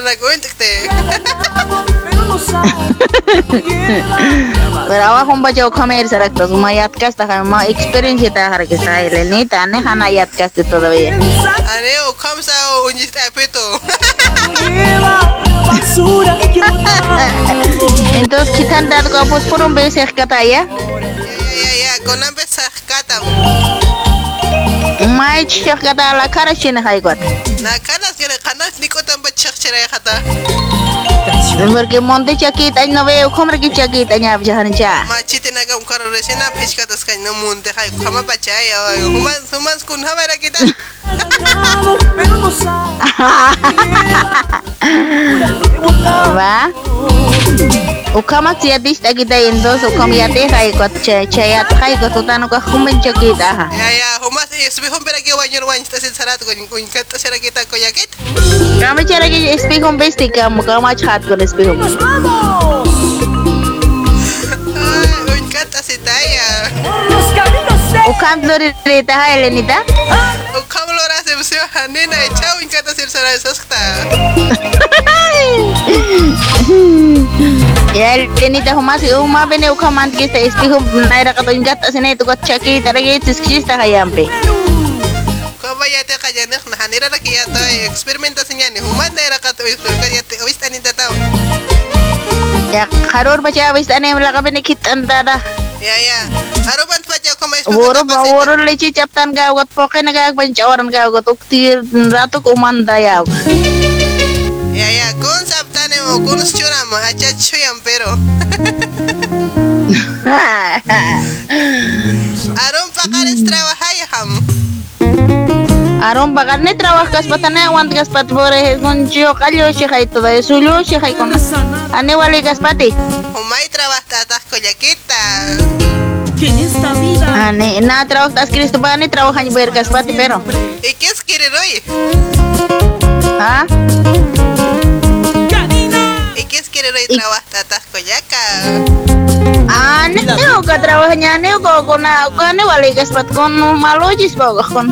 Pero awa hom baca ukam ir sarak tu uma yat kas ta hai uma experiencia ta har gista hai le ni ta ne hana yat kas tu todavía. Ane ukam sa unjis apeto. Entonces kita andar kau pus purun be shekh kata ya. Ya ya con ambe sahkata. Mai shekh kata la khara shin hai got. Na kanas gere kanas niko tamba chak chere khata. Porque monte chakit ay no veo cómo que chakit ay ab jahan cha. Ma chite naga un karo resina pishka tas kan no munte hay kama bachaya. Human human kun hamara kita. Va. Ukama tia dis tagi da endos ukam ya te hay got cha cha ya hay got utano ka humen chakit aha. Ya ya humas isbi hum pera ke wanyor wan tas sarat kun kun kata sera kita ko yakit. Kami cara ke speak home best ka muka ma chat ko speak home. Un kata sitaya. Ukam lori reta hay lenita. Ukam lora se se hanena chau un kata sir sara saskta. Ya lenita humas uma bene ukam ant ke speak home naira tarage tiskis ta hayampe. Kaba yate kaya nek na hanira na kaya to experimenta senyani. Human na era kato kaya te ois tanin tataw. Ya haror baca wis ane mela ka bene kit andada. Ya ya. Haruban pa jaw kamay Woro ba woro leci captan ga got poke na ga bancawaran ga got uktir ratu kumanda ya. Ya ya kun sabtane mo kun chura mo acha chuyam pero. Aron pakares trabahay ham. Aron bagar ne trabajas patane aguant gas pat bore con calio si hay todo lo si hay con ane wale gas pati. Humay trabajas tatas ko yakita. Ane na trabajas Cristo ba ne trabajan ber gas pati pero. ¿Y qué es quiere hoy? ¿Ah? ¿Y qué es quiere hoy trabajas tatas ko yaka? Ane ne ka trabajanya ne ko con ko ne wale gas pat con malojis ba con.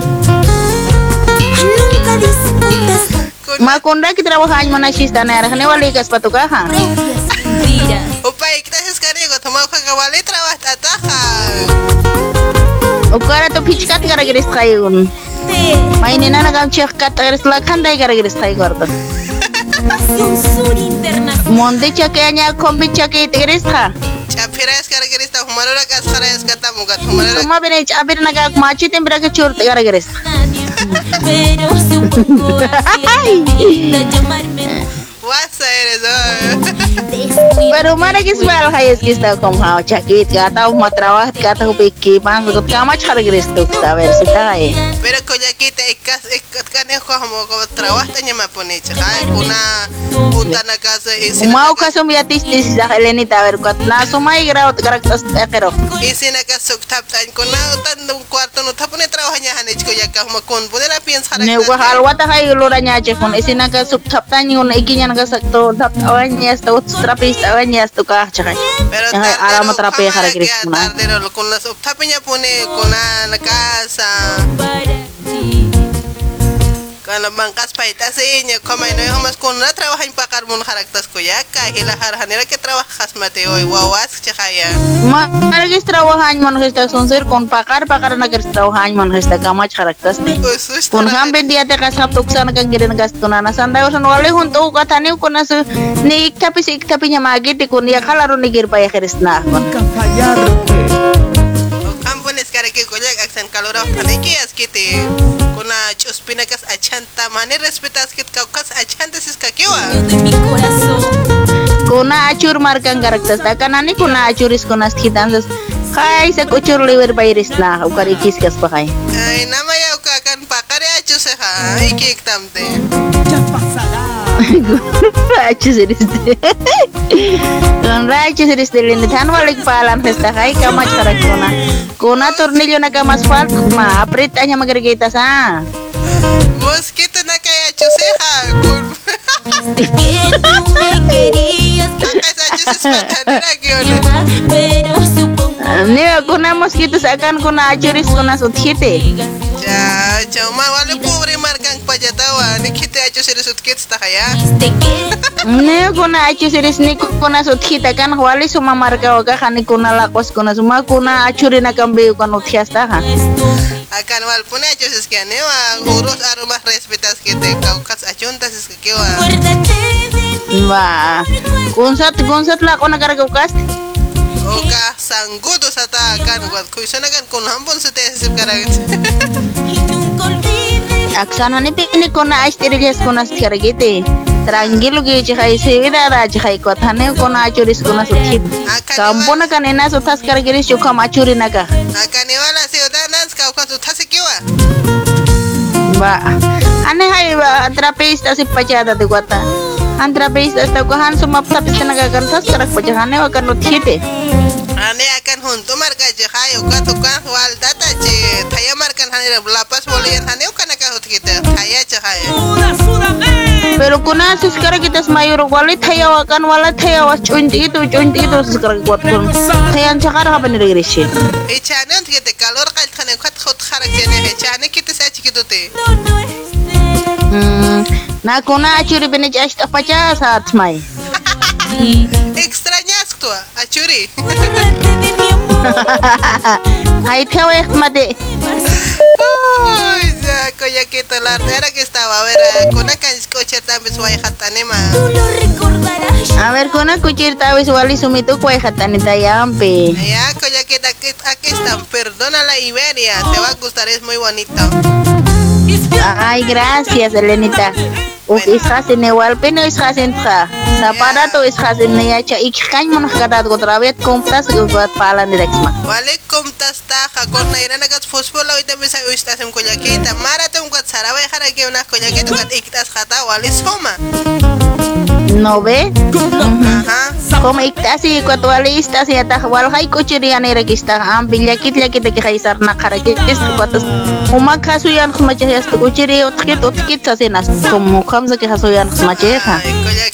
Makunda que trabaja en una chista nera, ne wale gas patu ka ha. Upa, kita es carigo, toma ka kawali trabajas tataja. Ukara to pichkat gara giris kayun. Mainin na nagam chek kat giris la khanday gara giris kay gordo. Monde chakenya kombi chake giris kha. Chapira es cara que está humano la cascara es kata mugat humano la Tuma bene abir Wasa eres oh. Pero mana kis mal hayes kis ta kom ha chakit ka ta ma trabajo ka ta piki pan ko kama char giris tu ta ver si ta ay. Pero coña quita ekas ekas kane como como trabajas tanya chai kuna puta na casa Mau ka sum ya tis tis da heleni ta ver ko na sumai gra ot gara tas ekero. y si na casa tap tan kuna tan un cuarto no tapone trabajanya hanech ko ya como con poder a pensar Ne ko halwa ta hay lura nya che kon isina ka sup tap ta ni un ikinya na sakto tap awanya sta ut trapis awanya sta ka chakay. Pero Yang alama trape hara giris kuna. Pero con las tapenya pone con la casa Kalau bangkas paita seña como no es más con una trabaja en pacar mon haractas ko ya kahila harhanera que trabajas mate hoy wawas chakaya Ma regis trabajan man gesta sonser kon pakar pakar na gesta trabajan man gesta kama charaktas ni. Kun hamben dia te kasap tuksan kan giren gas tunana sanda usan wale huntu katani kun as ni iktapi si iktapi nya magi ti kun ya kalaru ni gir paya kerisna cara que koyak aksan kalora paniki askite kuna chuspina kas achanta mane respetas kit kaukas achanta sis kakiwa Kuna acur markan karaktas ta kanani kuna acuris kuna skitan Hay sa kuchur liver bayris na. Ukar ikiskas pa kay. Ay, namaya ka kan pakare achu se ha. Ikik tamte. Rachu siris de. Don rachu siris de linde tan walik palam festa kay kamach karak kuna. Kuna tornillo na kamas fal ma apret anya magargita sa. Mosquito na kaya achu se ha. Kun. Niyo kuna mosquitos akan kuna achuris kuna suthite. Ya, chama wala pobre markang pajatawa. Ni kita achu se sut kits ta kaya. Niyo kuna achu siris ni kuna suthita kan wali suma marka oka kani kuna lakos kuna suma kuna achuri na kambe kuna uthiasta ha. Akan wal pune achu se que newa. Urus arumas respetas que te caucas achuntas es que kewa. Ba, kunsat kunsat la kona karga ukas. Oka sangudo sata kan wat kuisana kan kun hampun se te aksanani pinikuna ashtirillashkunas karkiti tranquilo que chajaisidad achajaikuatane kuna achuriskunas utjit kampuna kaninas utas karkiris chukam achurinakaj akaniwala ciudadanas kawkas utasikiwa va ane jaiba trapistas ipachada tiwata han trapistas takuahan sumaptapistinakakantas karakpachajanewa kanutjite Hanya akan hunto marka je hai uka tukang wal data je. Thaya markan hani lapas bolian hani uka naka hut kita. Thaya je hai. Pero eh. kuna sekarang kita semayur wali Taya wakan wala Taya was cunti itu cunti itu sekarang kuat kun thaya sekarang apa nih dari sih? Echane untuk kita kalor kait kane kuat khut kharak jene kita kita saya cikit te hmm, Nah kuna acuri benej apa cah saat mai. Ekstranya Hai theo ek mate. Uy, ya koya kita la era que estaba a ver kuna kan coche también suai hatanema. A ver kuna kuchir tawis wali sumitu kue hatani tayampe. Ya koya kita aquí, aquí están. Perdona la Iberia, te va a gustar, es muy bonito. Ay, gracias, Elenita. Uf, ishasin igual, pero ishasin tra. Sapara to ishasin ne yacha ikhan mon kadat gotravet compras got palan direksma. Vale, comptas taja con la irana gat fútbol ahorita me sa ustas en collaquita. Mara te un gat saraba dejar aquí una collaquita gat iktas jata vale soma. No ve? Como iktasi kwatwali istasi atah wal hay kuchirian irekista am bilyakit yakit ki khaisar na kharakis kwatas uma khasuyan esto uchiri otqit otqitsa sinas como khamsa ki hasuyan khmacheja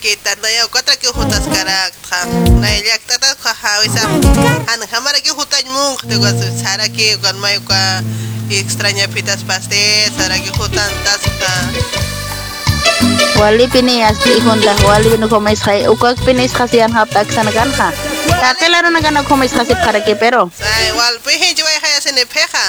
que tanto yo cuatro que juntas cara na ella tata khawisa an hamara que juntas mung te su sara que con mayo ka extraña pitas paste sara que jutan tasta Wali pini asli honda wali pini komis khai ukak pini khasian hapak sana kan kha Tate laro nagana komais khasip karake pero. Sai wal pini jwai khaya sene peja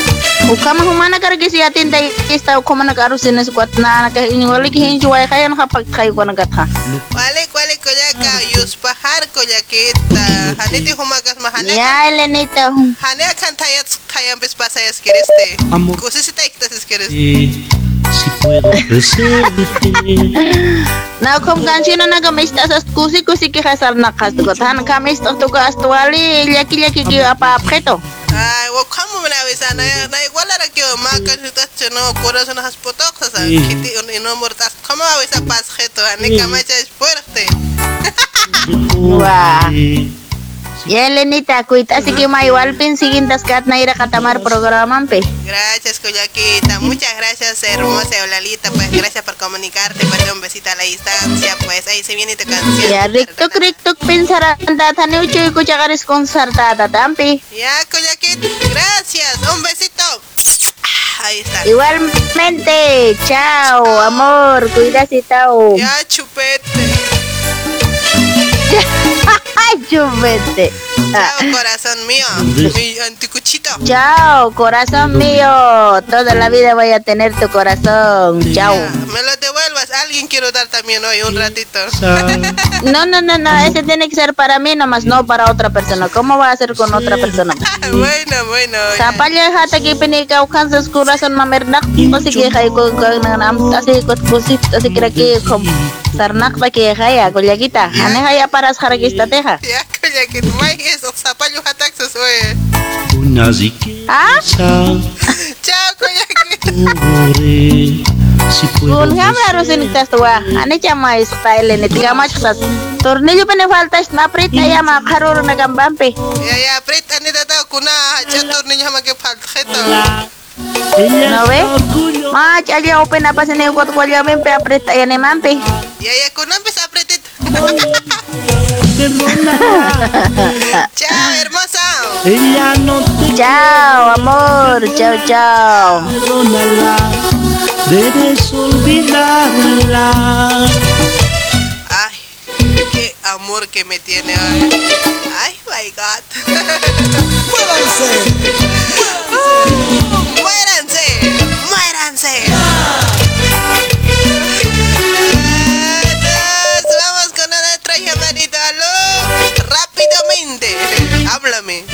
Ukama humana karage si atin tay ista ukama nagaru sinas kwat na naka ini wali ki hin juai khayan hapak khai ko nagatha. Wale kwale koyaka yus pahar koyakita. Haniti humagas mahane. Ya Elenita. Hane akan tayat tayan pes pasayas kiriste. Amor. Kusi si taiktas kiriste. Si puedo ofrecerte Na kom kansi na mais tasas kusi kusi ki khasar na khas ko tan kamis to to gas to wali yaki yaki ki apa apketo. Ay, wo kamu mena wisa na na igual era que maka sutas cheno corazón has potok sa Sí. kiti un no mortas. Kamu wisa pas jeto ane es fuerte. Wah. Ya Elenita kuita así que mai walpin siguintas kat na ira katamar programan pe. Gracias, Coyaquita. Muchas gracias, hermosa Eulalita. Pues gracias por comunicarte. Pues un besito a la distancia. Pues ahí se viene tu canción. Ya riktok riktok pensara data ne uchoy ko chagaris concertada tampi. Ya, Coyaquita. Gracias. Un besito. Ah, Ahí está. Igualmente, chao, amor, cuídate, tao. Ya, chupete. Chupete. Chao, corazón mío. Mi anticuchito. Chao, corazón mío. Toda la vida voy a tener tu corazón. Chao. Me lo devuelvas. Alguien quiero dar también hoy un ratito. No, no, no, no. Ese tiene que ser para mí nomás, no para otra persona. ¿Cómo va a ser con otra persona? bueno, bueno. Sapalya hata ki pinikaw kan sa corazón mamernak. Kasi ki kay ko nam kasi ko kusip kasi kira ki kom sarnak pa ki kaya kuya kita. Ane kaya para sa haragista teha. Ya, Coyaquita. May eso. Zapallo hatak ¿Ah? Chao, Kun kami harus ini tes tua. Ane chama style ini tiga macam satu. Tornillo pene falta snaprit na ya mak harur na gambampe. Ya, ya, Prit, ani tata kuna chatur niño ma que faljeto. No ve? Mach alia open apa sini kuat kuat ya mempe apret ya ne mampe. Ya, ya, kuna empezó a apretar. Chao, hermosa. Ella no te Chao, amor. Chao, chao. Debes olvidarla. Ay, qué amor que me tiene hoy. Ay, my God. ¡Muéranse! ¡Muéranse! ¡Muéranse! Entonces, vamos con otra llamadita. ¡Aló! Rápidamente. Háblame.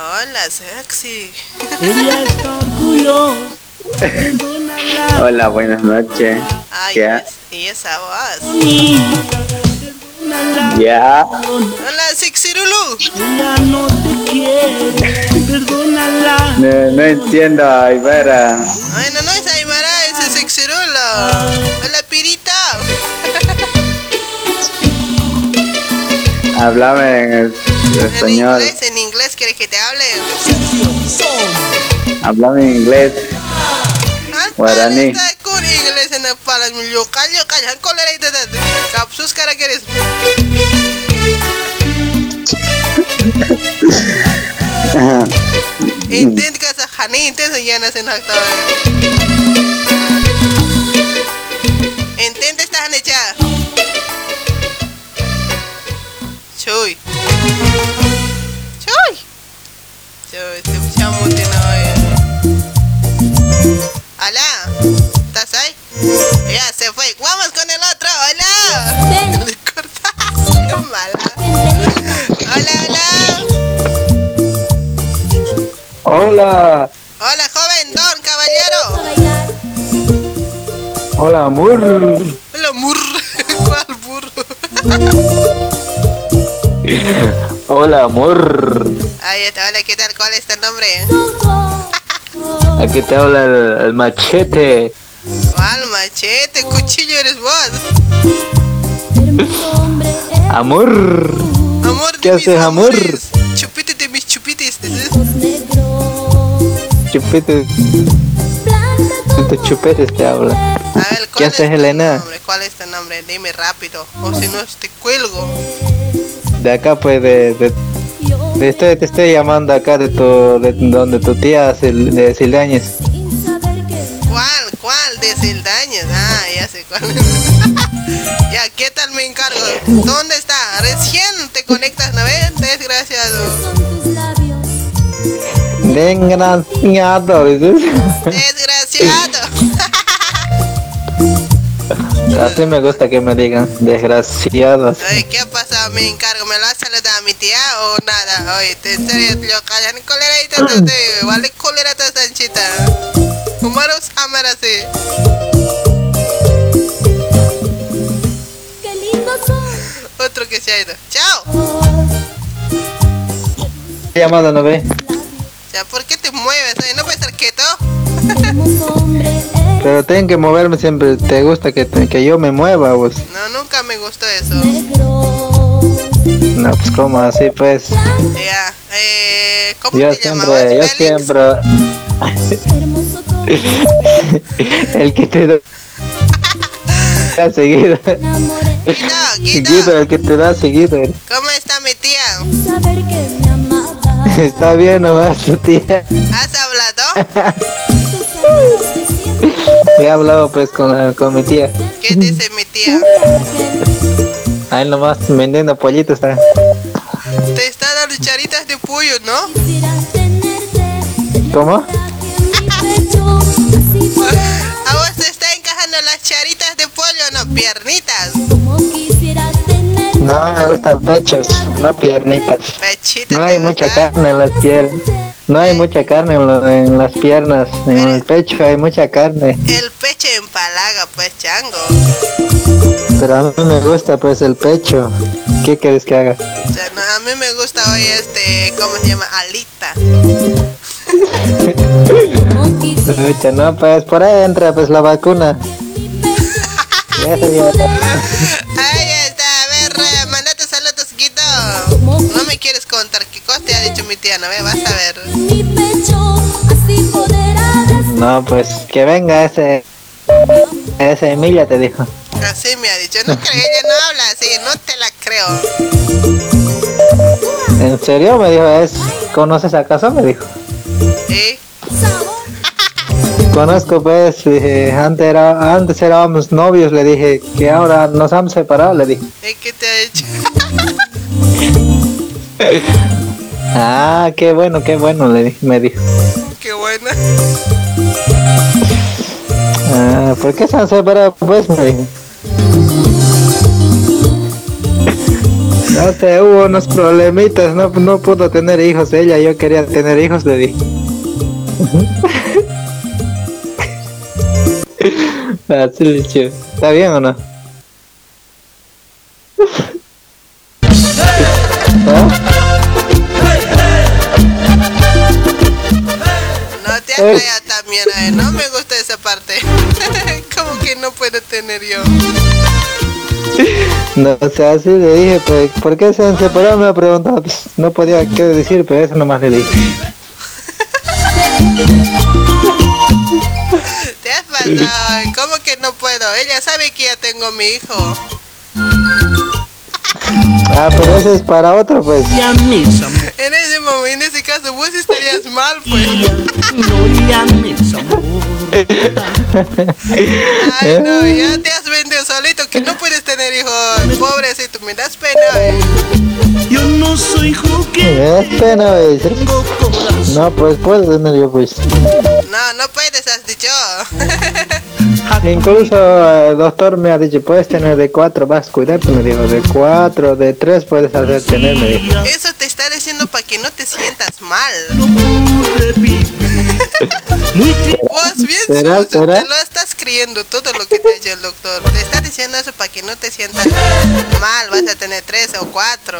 Hola, sexy. Ella está orgullosa. Hola, buenas noches. Ay, ¿Qué es- y esa voz. Ya. Hola, Sixirulu. Ella no te quiere, perdónala. No, no entiendo, Aybara. Ay, no, no es Aymara, es Sixirulu. Hola, Pirita. Háblame en En español. inglés, en inglés, ¿quieres que te hable? Háblame en inglés. Guaraní. Está con inglés en el palas, yo callo, Capsus cara que eres. Intent ka sa hani, intent sa yan na sinakta. Intent esta hani cha. Chuy, te chamo tiene hoy. Hola, ¿estás ahí? Ya se fue. Vamos con el otro. Hola. Le cortaste, qué mala. Hola, hola. Hola, Hola, joven Don, caballero. hola amor. Hola, mur. ¿Cuál burro? Hola amor. Ahí está, hola, ¿qué tal? ¿Cuál es tu nombre? Aquí te habla el, el machete. ¿Cuál machete? Cuchillo eres vos. Amor. Amor ¿Qué haces amor? Chupites de mis chupites. Chupetes. De chupetes te habla. A ver, ¿Qué haces Elena? nombre? ¿Cuál es tu nombre? Dime rápido. O si no, te cuelgo. De acá pues de, de, de estoy- te estoy llamando acá de tu de donde tu tía Sil- de Sildañez. ¿Cuál? ¿Cuál? De Sildañas. Ah, ya sé cuál. ya, ¿qué tal me encargo? ¿Dónde está? Recién te conectas, ¿no ves? Desgraciado. Desgraciado. Desgraciado. Así me gusta que me digan desgraciados. Oye, ¿qué ha pasado? Me encargo. ¿Me lo has saludado a mi tía o nada? Oye, te- en serio, yo callan cólera y te- Vale, cólera te sanchita. Humaros cámara sí. Otro que se ha ido. ¡Chao! Llamada, ¿no ve? Ya, ¿por qué te mueves? Oye, ¿No puedes estar quieto? Pero tengo que moverme siempre. ¿Te gusta que, te- que yo me mueva, vos? No, nunca me gustó eso. No, pues como así, pues. Ya, eh, ¿cómo Yo te siempre, yo Félix? siempre. El que te da. seguido. Seguido, el que te da seguido. ¿Cómo está mi tía? Está bien nomás, tu tía. ¿Has hablado? He hablado pues con, con mi tía. ¿Qué dice mi tía? Ahí nomás vendiendo pollitos está. Te está dando charitas de pollo, ¿no? ¿Cómo? ¿A vos te está encajando las charitas de pollo, no? Piernitas. No, me gustan pechos, no piernitas. No hay mucha carne en las piernas. No hay mucha carne en, lo- en las piernas. En el pecho hay mucha carne. El pecho empalaga, pues, chango. Pero a mí me gusta pues el pecho. ¿Qué quieres que haga? O sea, no, a mí me gusta hoy este, ¿cómo se llama? Alita. No, pues por ahí entra pues la vacuna. Ya- mi tía, ¿no? ve? Vas a ver. No, pues que venga ese. Ese Emilia te dijo. Así me ha dicho. No creo, ella no habla así, no te la creo. ¿En serio? Me dijo, es. ¿Conoces acaso? Me dijo. ¿Sí? Conozco, pues, dije, antes, era, antes éramos novios, le dije, que ahora nos han separado, le dije. ¿Y qué te ha dicho? Ah, qué bueno, qué bueno, le dije, me dijo. Qué buena. Ah, ¿por qué se han separado, pues? Me dijo. No sé, hubo unos problemitas, no, no pudo tener hijos ella, yo quería tener hijos, le dije. Así le dije. ¿Está bien o no? No también, eh, no me gusta esa parte. Como que no puedo tener yo. No, o sea, así le dije, pues, ¿por qué se han separado? Me ha preguntado, pues, no podía qué decir, pero eso nomás le dije. Te has pasado, ¿cómo que no puedo? Ella sabe que ya tengo mi hijo. Ah, pero eso es para otro, pues. En ese momento, en ese caso, vos estarías mal, pues. Ay, no, ya te has vendido solito, que no puedes tener hijos. Pobrecito, me das pena. eh. Yo no soy juguete. Me das pena, ¿ves? No, pues puedo tener yo, pues. No, no puedes, has dicho. Incluso el doctor me ha dicho, puedes tener de cuatro, vas a cuidarte, me dijo, de cuatro, de tres puedes hacer tener, me dijo. Eso te está diciendo para que no te sientas mal. Vos bien ¿Será, te lo estás creyendo todo lo que te dicho el doctor. Te está diciendo eso para que no te sientas mal. Vas a tener tres o cuatro.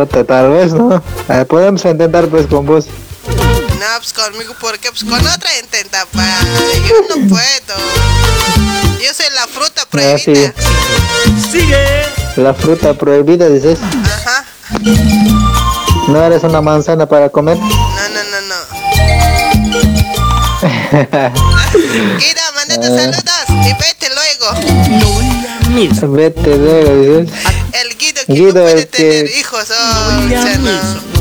Otra, tal vez, ¿no? Eh, podemos intentar, pues, con vos. No, pues conmigo, porque pues con otra intenta, pa. Yo no puedo. Yo soy la fruta Ah, prohibida. sí. La fruta prohibida, dices. Ajá. ¿No eres una manzana para comer? No, no, no, no. Guido, mandate saludos y vete luego. Vete luego, dices. El Guido que Guido, no puede tener que... hijos, oh. No,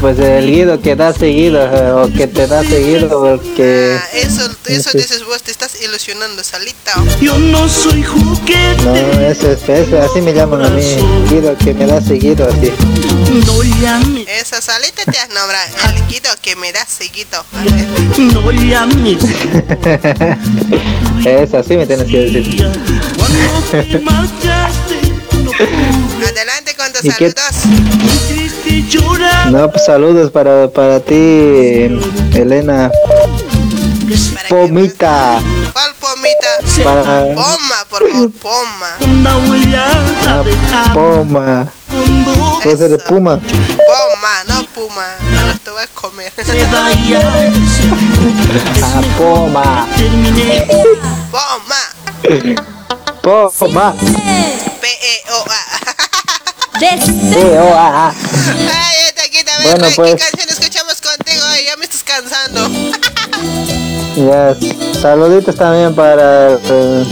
pues el guido que da seguido, o que te da seguido, porque... Ah, Eso, eso Sí. dices vos, te estás ilusionando solita. Yo no soy juguete. No, eso es, eso, así me llaman a mí, guido que me da seguido, así. No llames, Esa solita te has nombrado. El Guido que me da seguido. no llames. es así me tienes que decir. Adelante con tus ¿Y qué- saludos. No, pues saludos para, para ti, Elena. Pomita. ¿Cuál pomita? Para- Poma, por favor, poma. Ah, Poma. Puede ser de Puma. Poma, no puma. Ahora te voy a comer. Ah, Poma. Poma. Poma. P-E-O-A. Sí, ah, ah. Ay, esta quita, a ver, Bueno, ¿qué pues. canción escuchamos contigo? Ay, ya me estás cansando. Ya, saluditos también para... eh,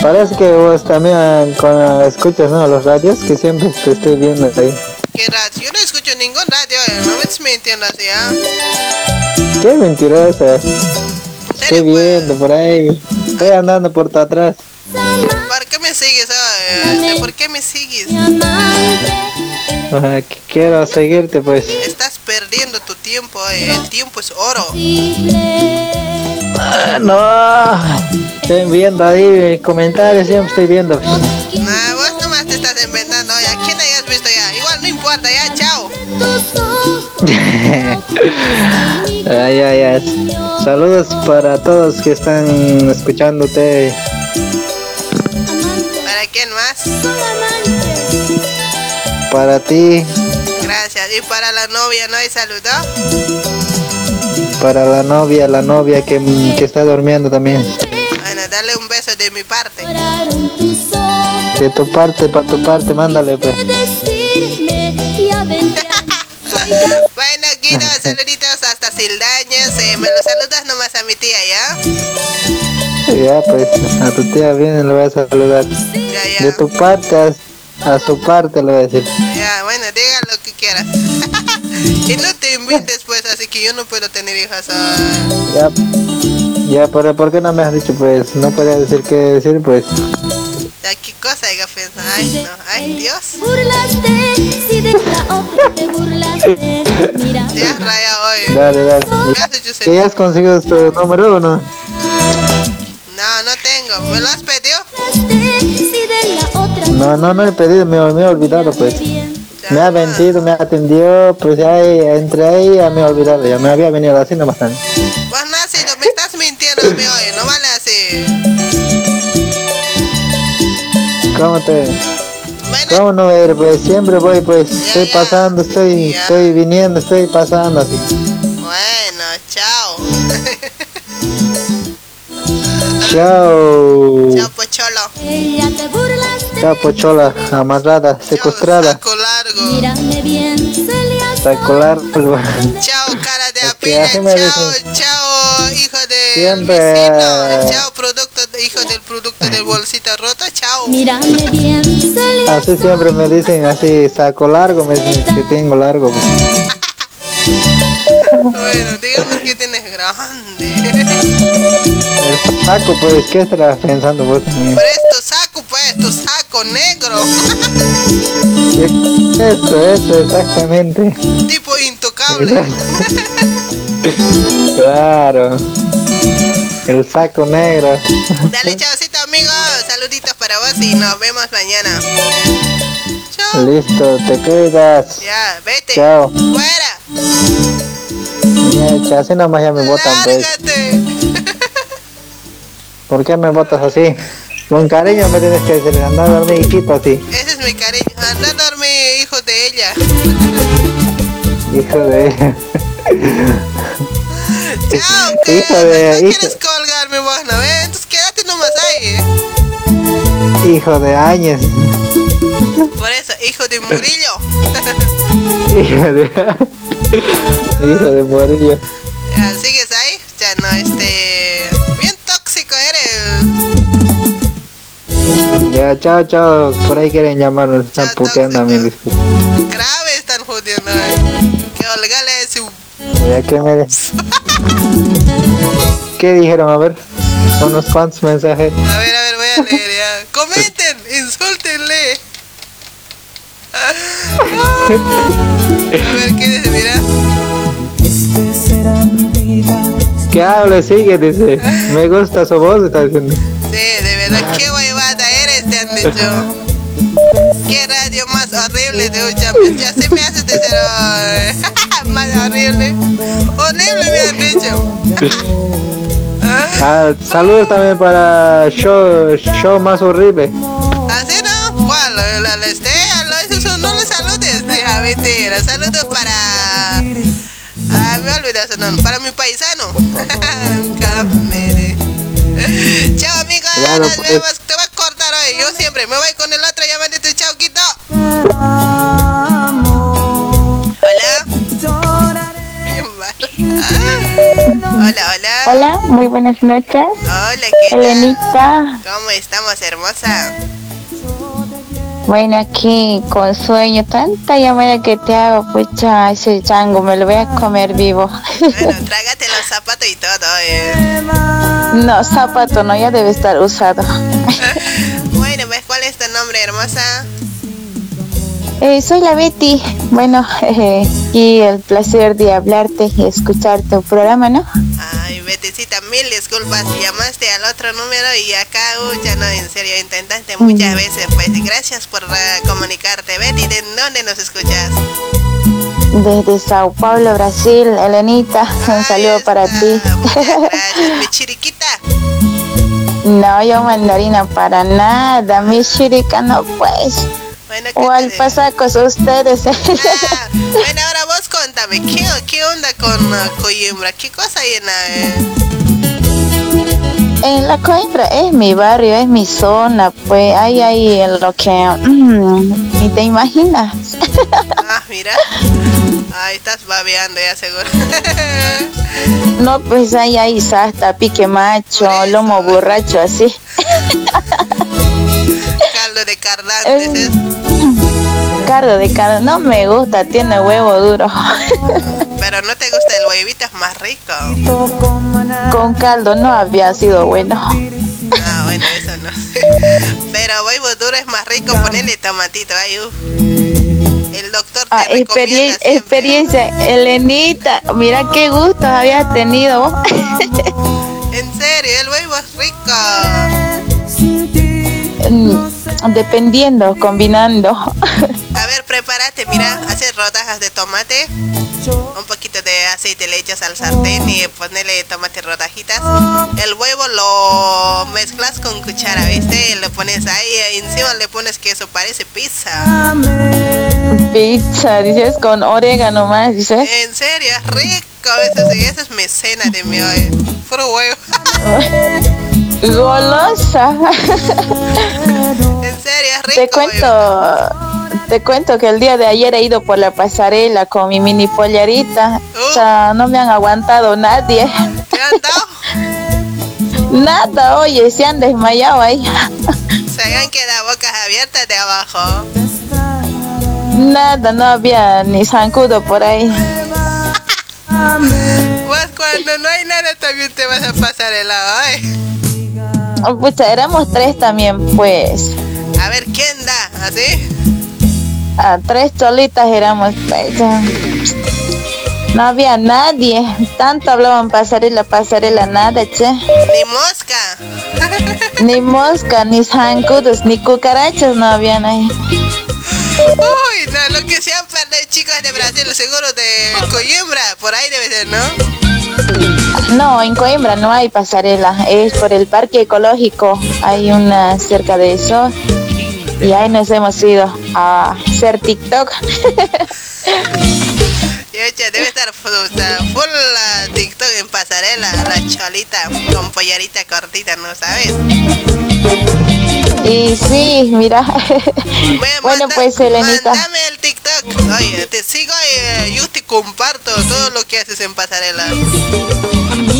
parece que vos también con, escuchas ¿no? los radios, que siempre te estoy viendo ahí. ¿Qué radio? Yo no escucho ningún radio, eh, no me estés mintiendo así, ¿ah? Qué mentirosa. Estoy viendo por ahí. Estoy andando por tu atrás. ¿Por qué me sigues? Este, ¿Por qué me sigues? Quiero seguirte pues. Estás perdiendo tu tiempo, eh, el tiempo es oro. Ah, no. Estoy viendo ahí comentarios, siempre estoy viendo. Nah, vos nomás te estás inventando, ¿a quién hayas visto ya? Igual no importa, ya, chao. ay, ay, ay. Saludos para todos que están escuchándote. Para ti, Gracias. Y para la novia, ¿no hay saludo? para la novia, la novia que, que está durmiendo también. Bueno, dale un beso de mi parte. De tu parte, para tu parte, mándale pues. Bueno, Guido, saluditos hasta Sildañas. Eh, me los saludas nomás a mi tía, ¿ya? Ya pues, a tu tía viene le voy a saludar. De tu parte a, a su parte le voy a decir. Ya, bueno, diga lo que quieras. y no te invites, pues, así que yo no puedo tener hijas. ah. Ya, ya, pero ¿por qué no me has dicho pues? No podía decir qué decir pues. Ya, ¿Qué cosa hay que pensar? Ay, no, ay, Dios. si de la te burlaste. Mira, Ya, raya hoy. Dale, dale. ¿Que ya has conseguido tu número o no? No, no tengo. ¿Me lo has pedido? No, no, no he pedido, me, me he olvidado pues. Me ha vendido, me ha atendido, pues ya eh, entre ahí ya me he olvidado, ya me había venido así nomás. Vos sido, me estás mintiendo, mi no vale así. ¿Cómo te...? ¿Cómo no ver? Pues siempre voy, pues estoy pasando, estoy, estoy viniendo, estoy pasando así. Chao. Chao, pocholo. ella te burlaste. Chao, pochola, amarrada, secuestrada, Mírame bien, Celia. saco largo. Chao, cara de me Chao, chao, hijo de Siempre. vecino. Chao, producto, de- hijo del producto del bolsita rota. Chao. Mírame bien, Celia. Así siempre me dicen, así saco largo, me dicen que tengo largo. pues. Bueno, digamos que tienes grande. El saco, pues, ¿qué estarás pensando vos también? Pero es tu saco, pues, tu saco negro. Eso, eso, exactamente. tipo intocable. Claro. El saco negro. Dale, chaucito, amigos. Saluditos para vos y nos vemos mañana. Listo, te cuidas. Ya, vete. Chao. Fuera. Ya, así nomás ya me botan, pues. ¿Por qué me botas así? Con cariño me tienes que decir, anda a dormir, hijito, así. Ese es mi cariño. Anda a dormir, hijo de ella. Hijo de... Chao, hijo de... ¿No Hijo, quieres colgarme vos, no ves? Entonces quédate nomás ahí. hijo de años. Por eso, hijo de Murillo. Hijo de... Hijo de morillo. Ya, ¿Sigues ahí? Ya no, este... Bien tóxico eres. Ya, chao, chao. Por ahí quieren llamarnos, están puteando a disculpa. Grave están jodiendo. Que olgale su... Ya que me... ¿Qué dijeron? A ver, unos cuantos mensajes. A ver, a ver, voy a leer ya. Comenten, insúltenle. A ver, ¿qué dice? Mira. Que hable, sigue, dice. Me gusta su voz, está diciendo. Sí, de verdad, qué huevada eres, te han dicho. Qué radio más horrible de champion. Ya se me hace de ser más horrible. Horrible me han dicho. Ah, saludos también para show, show más horrible. ¿Así no? ¿Cuál? ¿La, la, la Estea? ¿Lo- eso no le saludes? Deja mentira. Saludos para... Ah, me olvidé su nombre. Para mi paisano. Camere. Chao, amigos. Claro, Nos pues. vemos. Te voy a cortar hoy. Yo siempre me voy con el otro. Ya me dice chao, Quito. Hola. Hola, hola. Hola, muy buenas noches. Hola, ¿qué tal? Elenita. ¿Cómo estamos, hermosa? Bueno, aquí con sueño, tanta llamada que te hago, pucha, ese chango me lo voy a comer vivo. Bueno, trágate los zapatos y todo, eh. no, zapato no, ya debe estar usado. Bueno, pues, ¿cuál es tu nombre, hermosa? Eh, soy la Betty. Bueno, eh, y el placer de hablarte y escuchar tu programa, ¿no? Ay, Betecita, mil disculpas. Llamaste al otro número y acá, uh, ya no, en serio, intentaste muchas veces, pues. Gracias por eh, comunicarte. Betty, ¿de dónde nos escuchas? Desde Sao Paulo, Brasil, Elenita, un saludo para ti. Gracias, mi chiriquita. No, yo mandarina para nada. Mi shirika no, pues. o al pasacos ustedes. Ah, bueno, ahora ¿qué, qué onda con uh, Coimbra? ¿Qué cosa hay en la... Eh? En la Coimbra es mi barrio, es mi zona, pues ahí hay lo que mm, ni te imaginas. ah, mira. Ahí estás babeando ya seguro. no, pues ahí hay sasta, pique macho, lomo borracho, así. Caldo de cardantes. Caldo de carne, no me gusta, tiene huevo duro. Pero no te gusta el huevito, es más rico. Con caldo no había sido bueno. Ah, bueno, eso no. Pero huevo duro es más rico, ponele tomatito ahí. El doctor te ah, experiencia, Elenita, mira qué gusto habías tenido. en serio, el huevo es rico. Dependiendo, combinando. A ver, prepárate, mira, haces rodajas de tomate, un poquito de aceite le echas al sartén y ponele tomate rodajitas. El huevo lo mezclas con cuchara, ¿viste? Y lo pones ahí, y encima le pones queso, parece pizza. Pizza, dices con orégano más, dices. En serio, es rico, eso, esa es mecena de mi hoy. Puro huevo. Golosa. En serio, es rico. Te cuento, te cuento que el día de ayer he ido por la pasarela con mi mini pollerita. O sea, no me han aguantado nadie. ¿Qué han dado? Nada, oye, se han desmayado ahí. Se han quedado bocas abiertas de abajo. Nada, no había ni zancudo por ahí. pues cuando no hay nada también te vas a pasar el lado, ¿eh? Pucha, éramos tres también, pues. A ver, ¿quién da? ¿Así? A tres cholitas éramos. Pues, no había nadie. Tanto hablaban pasarela, pasarela, nada, che. Ni mosca. ni mosca, ni zancudos, ni cucarachas no habían ahí. Uy, no, lo que sean chicas de Brasil, seguro de Coimbra, por ahí debe ser, ¿no? No, en Coimbra no hay pasarela, es por el parque ecológico, hay una cerca de eso. Y ahí nos hemos ido a hacer TikTok. debe estar full, la TikTok en pasarela, la cholita con pollerita cortita, ¿no sabes? Y sí, mira. Bueno, pues Elenita. Dame el TikTok. Oye, te sigo y eh, yo te comparto todo lo que haces en pasarela.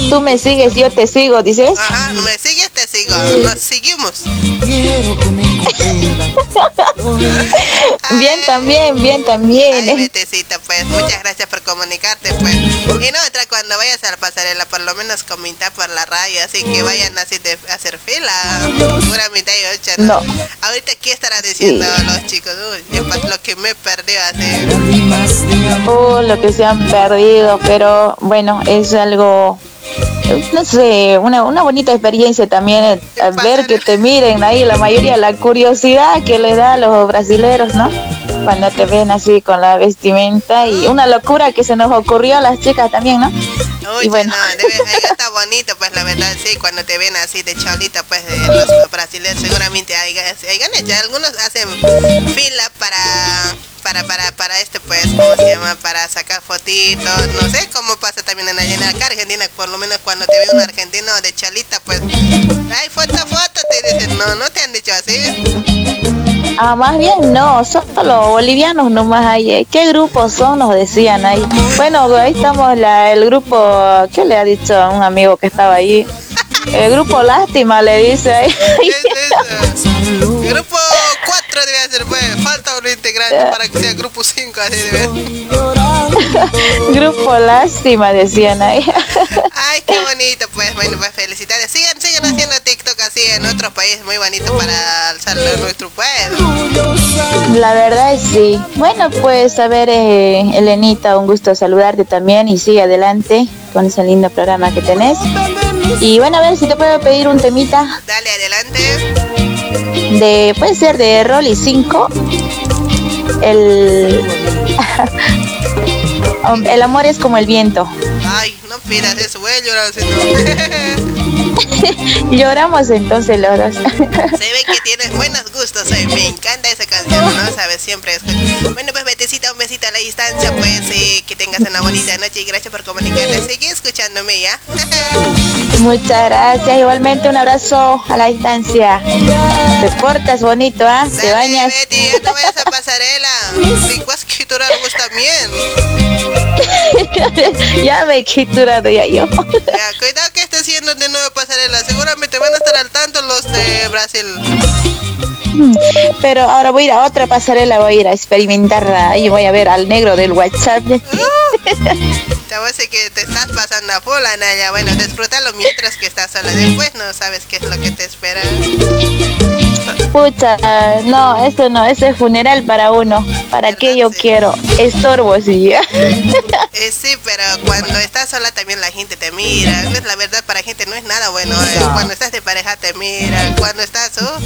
Tú me sigues, yo te sigo, dices. Ajá, me sigues, te sigo. Nos seguimos. bien también, bien también. Ay, pues. Muchas gracias por comunicarte, pues. Y no, otra cuando vayas a la pasarela, por lo menos comenta por la radio, así que vayan así de hacer fila. Pura mitad y ocho, ¿no? Ahorita, ¿qué estará diciendo los chicos? Uy, lo que me perdió así. Oh, lo que se han perdido, pero bueno, es algo no sé, una, una bonita experiencia también eh, ver que te miren ahí, la mayoría, la curiosidad que le da a los brasileros, ¿no? Cuando te ven así con la vestimenta y una locura que se nos ocurrió a las chicas también, ¿no? y bueno. no, debe, está bonito, pues la verdad, sí, cuando te ven así de cholita, pues de los brasileños, seguramente hay, hay, hay algunos hacen fila para para, para, para este, pues, ¿cómo se llama? Para sacar fotitos, no sé cómo pasa también en, en acá Argentina, por lo menos cuando te ve un argentino de chalita, pues, ay, foto, foto, te dicen, no, no te han dicho así. Ah, más bien no, solo bolivianos nomás hay. Eh. ¿Qué grupos son? Nos decían ahí. Bueno, ahí estamos la, el grupo, ¿qué le ha dicho a un amigo que estaba ahí? El grupo Lástima le dice ahí. Grupo 4 debe ser, pues. Falta un integrante para que sea grupo 5, así debe Grupo Lástima, decían ahí. Ay, qué bonito, pues. Bueno, pues felicidades. Sigan, sigan haciendo TikTok así en otros países muy bonito para alzar nuestro pueblo. La verdad es sí. Bueno, pues a ver, eh, Elenita, un gusto saludarte también y sigue adelante con ese lindo programa que tenés. Y bueno, a ver si te puedo pedir un temita. Dale, adelante. De, puede ser de Rolly 5. El. el amor es como el viento. Ay, no pidas eso, voy a llorar. Lloramos entonces los dos. Se ve que tienes buenos gustos, eh, me encanta esa canción, ¿no? Sabes, siempre es... Bueno, pues Betecita, un besito a la distancia, pues, eh, que tengas una bonita noche y gracias por comunicarte. Sigue escuchándome, ¿ya? Muchas gracias, igualmente un abrazo a la distancia. Te portas bonito, ¿ah? Te bañas. Betty, ya no vayas a pasarela. Si vas a quiturar también. ya me he quiturado ya yo. Ya, cuidado que estés haciendo de nuevo pasarela. Seguramente van a estar al tanto los de Brasil. Pero ahora voy a ir a otra pasarela, voy a ir a experimentarla y voy a ver al negro del WhatsApp. Te voy a decir que te estás pasando a full, Anaya. Bueno, disfrútalo mientras que estás sola. Después no sabes qué es lo que te espera. Pucha, no, eso no, ese es funeral para uno. ¿Para qué yo quiero? Estorbo, sí. Eh, sí, pero cuando estás sola también la gente te mira. La verdad, para gente no es nada bueno. eh. Cuando estás de pareja te mira. Cuando estás uh,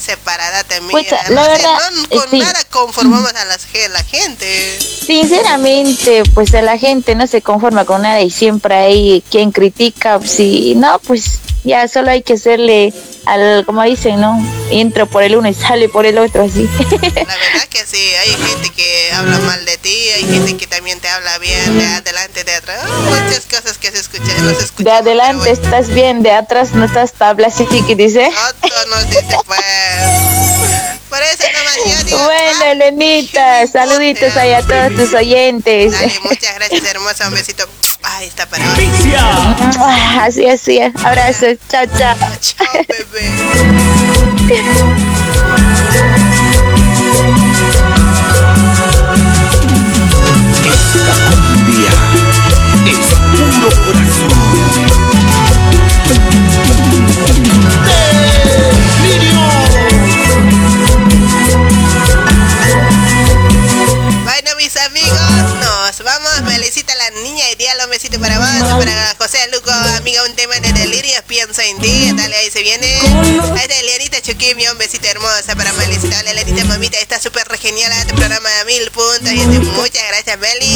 separada. Pucha, no la verdad, no- con sí. nada conformamos a las, la gente. Sinceramente, pues a la gente no se conforma con nada y siempre hay quien critica. Si no, pues ya solo hay que hacerle al, como dicen, ¿no? Entro por el uno y sale por el otro, así. La verdad que sí, hay gente que habla mal de ti, hay gente que también te habla bien de adelante, de atrás. Oh, muchas cosas que se escuchan, no se escuchan. De adelante estás bien, de atrás no estás tabla, así que dice. Otro nos dice, pues. Por eso nomás yo digo, Bueno, Elenita, saluditos ahí a todos tus oyentes. dale, muchas gracias, hermosa, un besito. Ahí está para. Ah, Así, así, abrazos, chao, chao. Chao, bebé. Cumbia es puro corazón. La niña ideal, un besito para vos, para José Luco, amiga, un tema de pienso en ti. Dale, ahí se viene. Ahí está Elianita Chuquimio, un besito hermosa para Melisita. Dale, Elianita, mamita, está súper genial este programa de mil puntos. Y este, muchas gracias, Meli.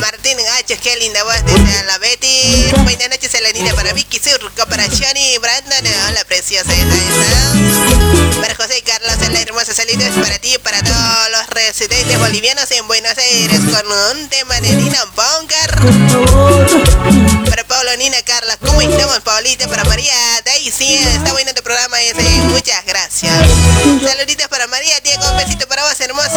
Martín Gachos, qué linda voz desde la Betty. Buenas noches, Elenita, para Vicky Surco, para Johnny, Brandon, hola preciosa, está. Para José y Carlos, la hermosa salida es para ti y para todos los residentes bolivianos en Buenos Aires con un tema de Nina Bongar. Para Pablo, Nina, Carla, ¿cómo estamos, Paulita? Para María, Daisy, está bueno tu programa ese, muchas gracias. Saluditos para María, Diego, un besito para vos, hermosa.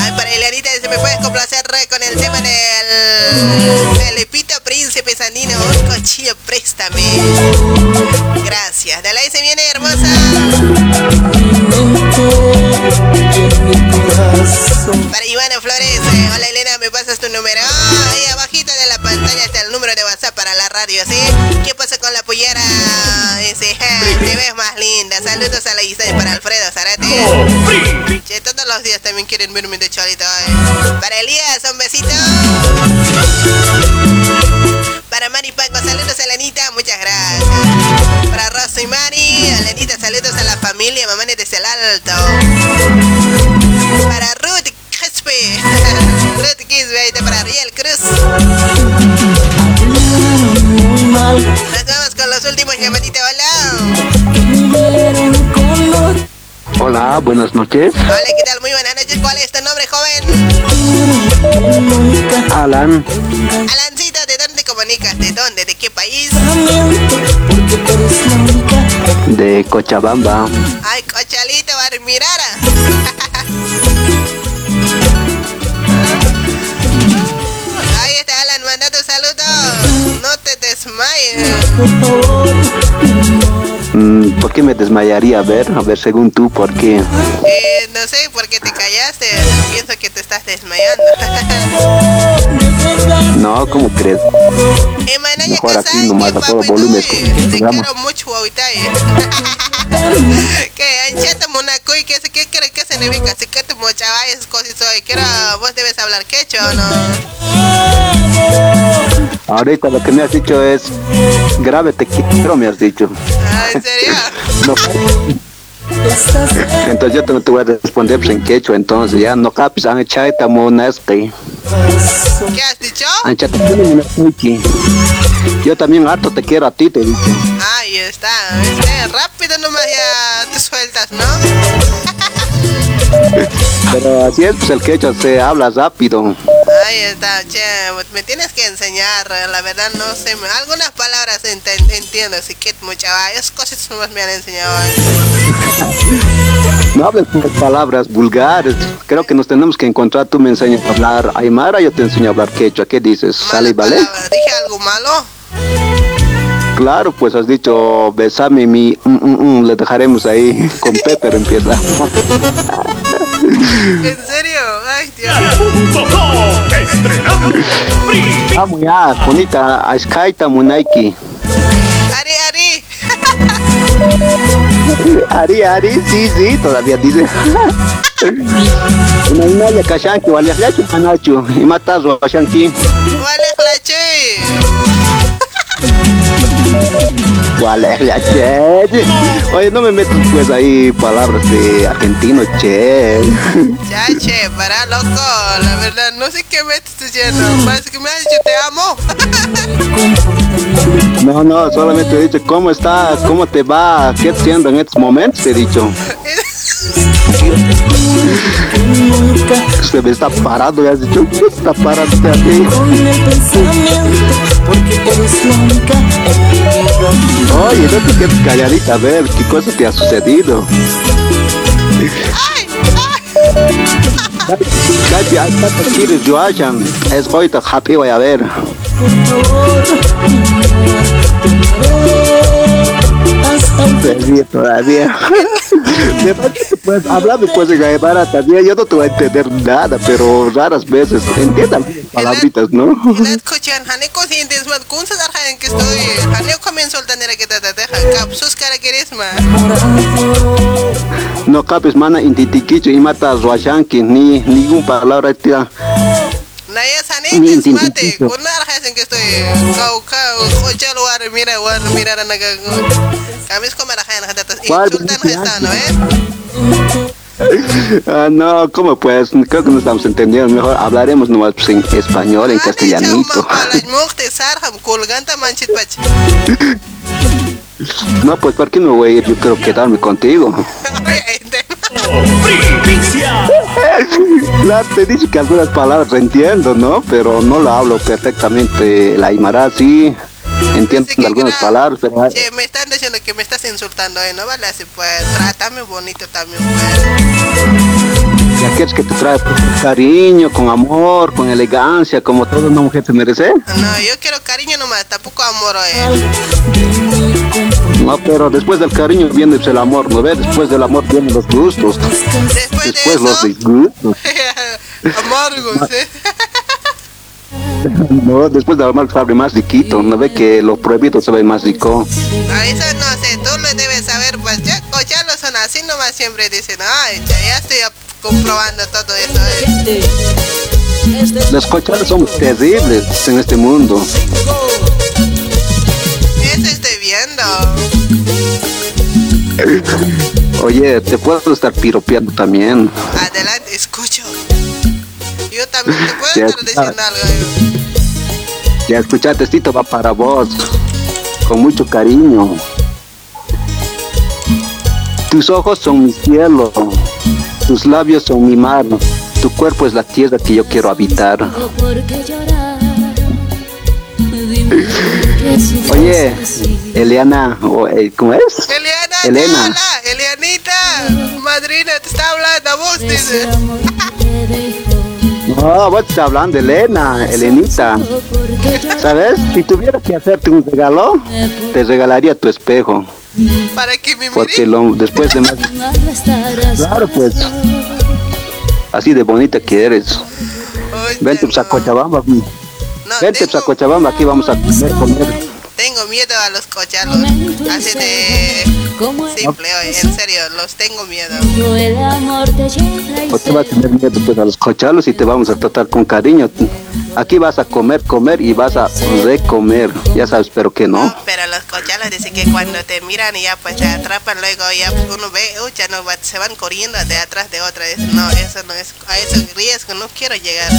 Ay, para Elianita, si me puedes complacer con el tema del Felipito Príncipe Sandino, un cochillo, préstame. Gracias. De ahí se viene, hermosa. Para Ivana Flores, eh, hola Elena, me pasas tu número. Ah, ahí abajito de la pantalla está el número de WhatsApp para la radio, ¿sí? ¿Qué pasa con la pollera? Dice, "Ja, te ves más linda. Saludos a la Isabel para Alfredo Zarate. Che, todos los días también quieren verme de cholito. eh. Para Elías, un besito. Para Mari Lenita, muchas gracias. Para Rosso y Mari, Lenita, saludos a la familia, mamá desde el alto. Para Ruth Quispe, Ruth Quispe, ahí está para Ariel Cruz. Nos vamos con los últimos llamaditos, hola. Hola, buenas noches. Hola, ¿qué tal? Muy buenas noches. ¿Cuál es tu nombre, joven? Alan, ¿de dónde comunicas? ¿De dónde? ¿De qué país? de Cochabamba. Ay, cochalito, Barmirara. Ahí está Alan, manda tu saludo. No te desmayes. Mm, ¿Por qué me desmayaría? A ver, a ver, según tú, ¿por qué? Eh, no sé por qué te callaste. Pienso que te estás desmayando. No, ¿cómo crees? Eh, Mejor aquí nomás a todo volumen escuchar el te quiero mucho eh. que ancheta monacuy que se qué cree que significa si que te mochaba es cosas hoy que era vos debes hablar quechua o no Ahorita lo que me has dicho es grave te quiero, me has dicho. ah en serio No. Entonces yo te, no te voy a responder pues, en quechua, entonces ya no capis, han echado esta monaski. ¿qué has dicho? Monaski. Yo también harto te quiero a ti, te digo. ahí está ¿viste? rápido nomás ya te sueltas ¿no? Pero así es, pues el quechua se habla rápido. Ahí está, che, me tienes que enseñar, la verdad no sé, algunas palabras enten- entiendo, así que muchas esas cosas nomás me han enseñado. No hables palabras vulgares. Creo que nos tenemos que encontrar. Tú me enseñas a hablar aymara, yo te enseño a hablar quechua. ¿Qué dices? ¿Sale y vale? ¿Dije algo malo? Claro, pues has dicho besame mi... mm, mm, mm, le dejaremos ahí con Pepper empieza. ¿En serio? Ay, Dios. Vamos ya, bonita, a Skyta Munaiki. Ari, Ari. Ari, Ari, sí, sí, todavía dice. Una inaya kashanki, wale yachu manachu, y matas wa Vale, Wale yachu. Oye, no me metas pues ahí palabras de argentino, che. Ya, che, para loco, la verdad, no sé qué me estás diciendo, parece que me has dicho te amo. No, no, solamente he dicho, ¿cómo estás? ¿Cómo te va? ¿Qué haciendo en estos momentos? Te he dicho. Se me está parado, ya has dicho, ¿qué está parado usted aquí? Oye, no te quedes calladita, a ver, ¿qué cosa te ha sucedido? Quieres. Es hoy te happy, voy a ver. Todavía, todavía. De verdad que puedes hablar después de Gaibara también. Yo no te voy a entender nada, pero raras veces. Entiendan palabritas, ¿no? Escuchan, Hane conscientes, kun sa darhan que estoy, Hane comienzo el tanera que te dejan, capsus cara que eres, man. No capes, mana, intitiquicho y mata ruashanki, ni ningún palabra tira. Naya mate, kau kau, war mira war mira eh. Ah, no, ¿cómo pues? Creo que no estamos entendiendo. Mejor hablaremos nomás pues, en español, en castellanito. Manchit pach. No, pues, ¿por qué no voy a ir? Yo quiero quedarme contigo. Te dije que algunas palabras entiendo, ¿no? Pero no lo hablo perfectamente. La Aymara sí, entiendo algunas palabras, pero... Che, me están diciendo que me estás insultando, eh, no vale así, pues, trátame bonito también, pues. Ya quieres que te trae con cariño, con amor, con elegancia, como toda una mujer se merece. No, yo quiero cariño nomás, tampoco amor, eh. No, pero después del cariño viene pues, el amor, ¿no ves? Después del amor vienen los gustos. Después los disgustos. Amargos, eh. No, después amor se abre más riquito, ¿no ve que lo prohibido se ve más rico? A eso no sé, tú lo debes saber, pues, ya, cochalos son así nomás siempre dicen, ay, ya, ya estoy comprobando todo eso, eh. Los cochados son terribles en este mundo. Eso estoy viendo. Oye, te puedo estar piropeando también. Adelante, escucho. Yo también te puedo Ya estar diciendo algo. Ya escuchaste, esto va para vos. Con mucho cariño. Tus ojos son mi cielo. Tus labios son mi mar. Tu cuerpo es la tierra que yo quiero habitar. Oye, Eliana, o, eh, ¿cómo es? Eliana, Elena. hola, Elianita, madrina, te está hablando a vos, dice. No, vos estás hablando de Elena, Elenita. ¿Sabes? Si tuviera que hacerte un regalo, te regalaría tu espejo. Para que me Porque lo, después de más... Claro, pues. Así de bonita que eres. Vente pues, a Cochabamba. Vente pues, a Cochabamba, aquí vamos a comer, comer. Tengo miedo a los cochalos. Así de. Simple, oye, en serio, los tengo miedo. ¿Por qué vas a tener miedo pues, a los cochalos y te vamos a tratar con cariño? Aquí vas a comer, comer y vas a recomer. Ya sabes, pero que no. Pero los cochalos dicen que cuando te miran y ya pues te atrapan, luego ya pues, uno ve, uy, ya no, va- se van corriendo de atrás de otra. No, eso no es, a ese riesgo no quiero llegar.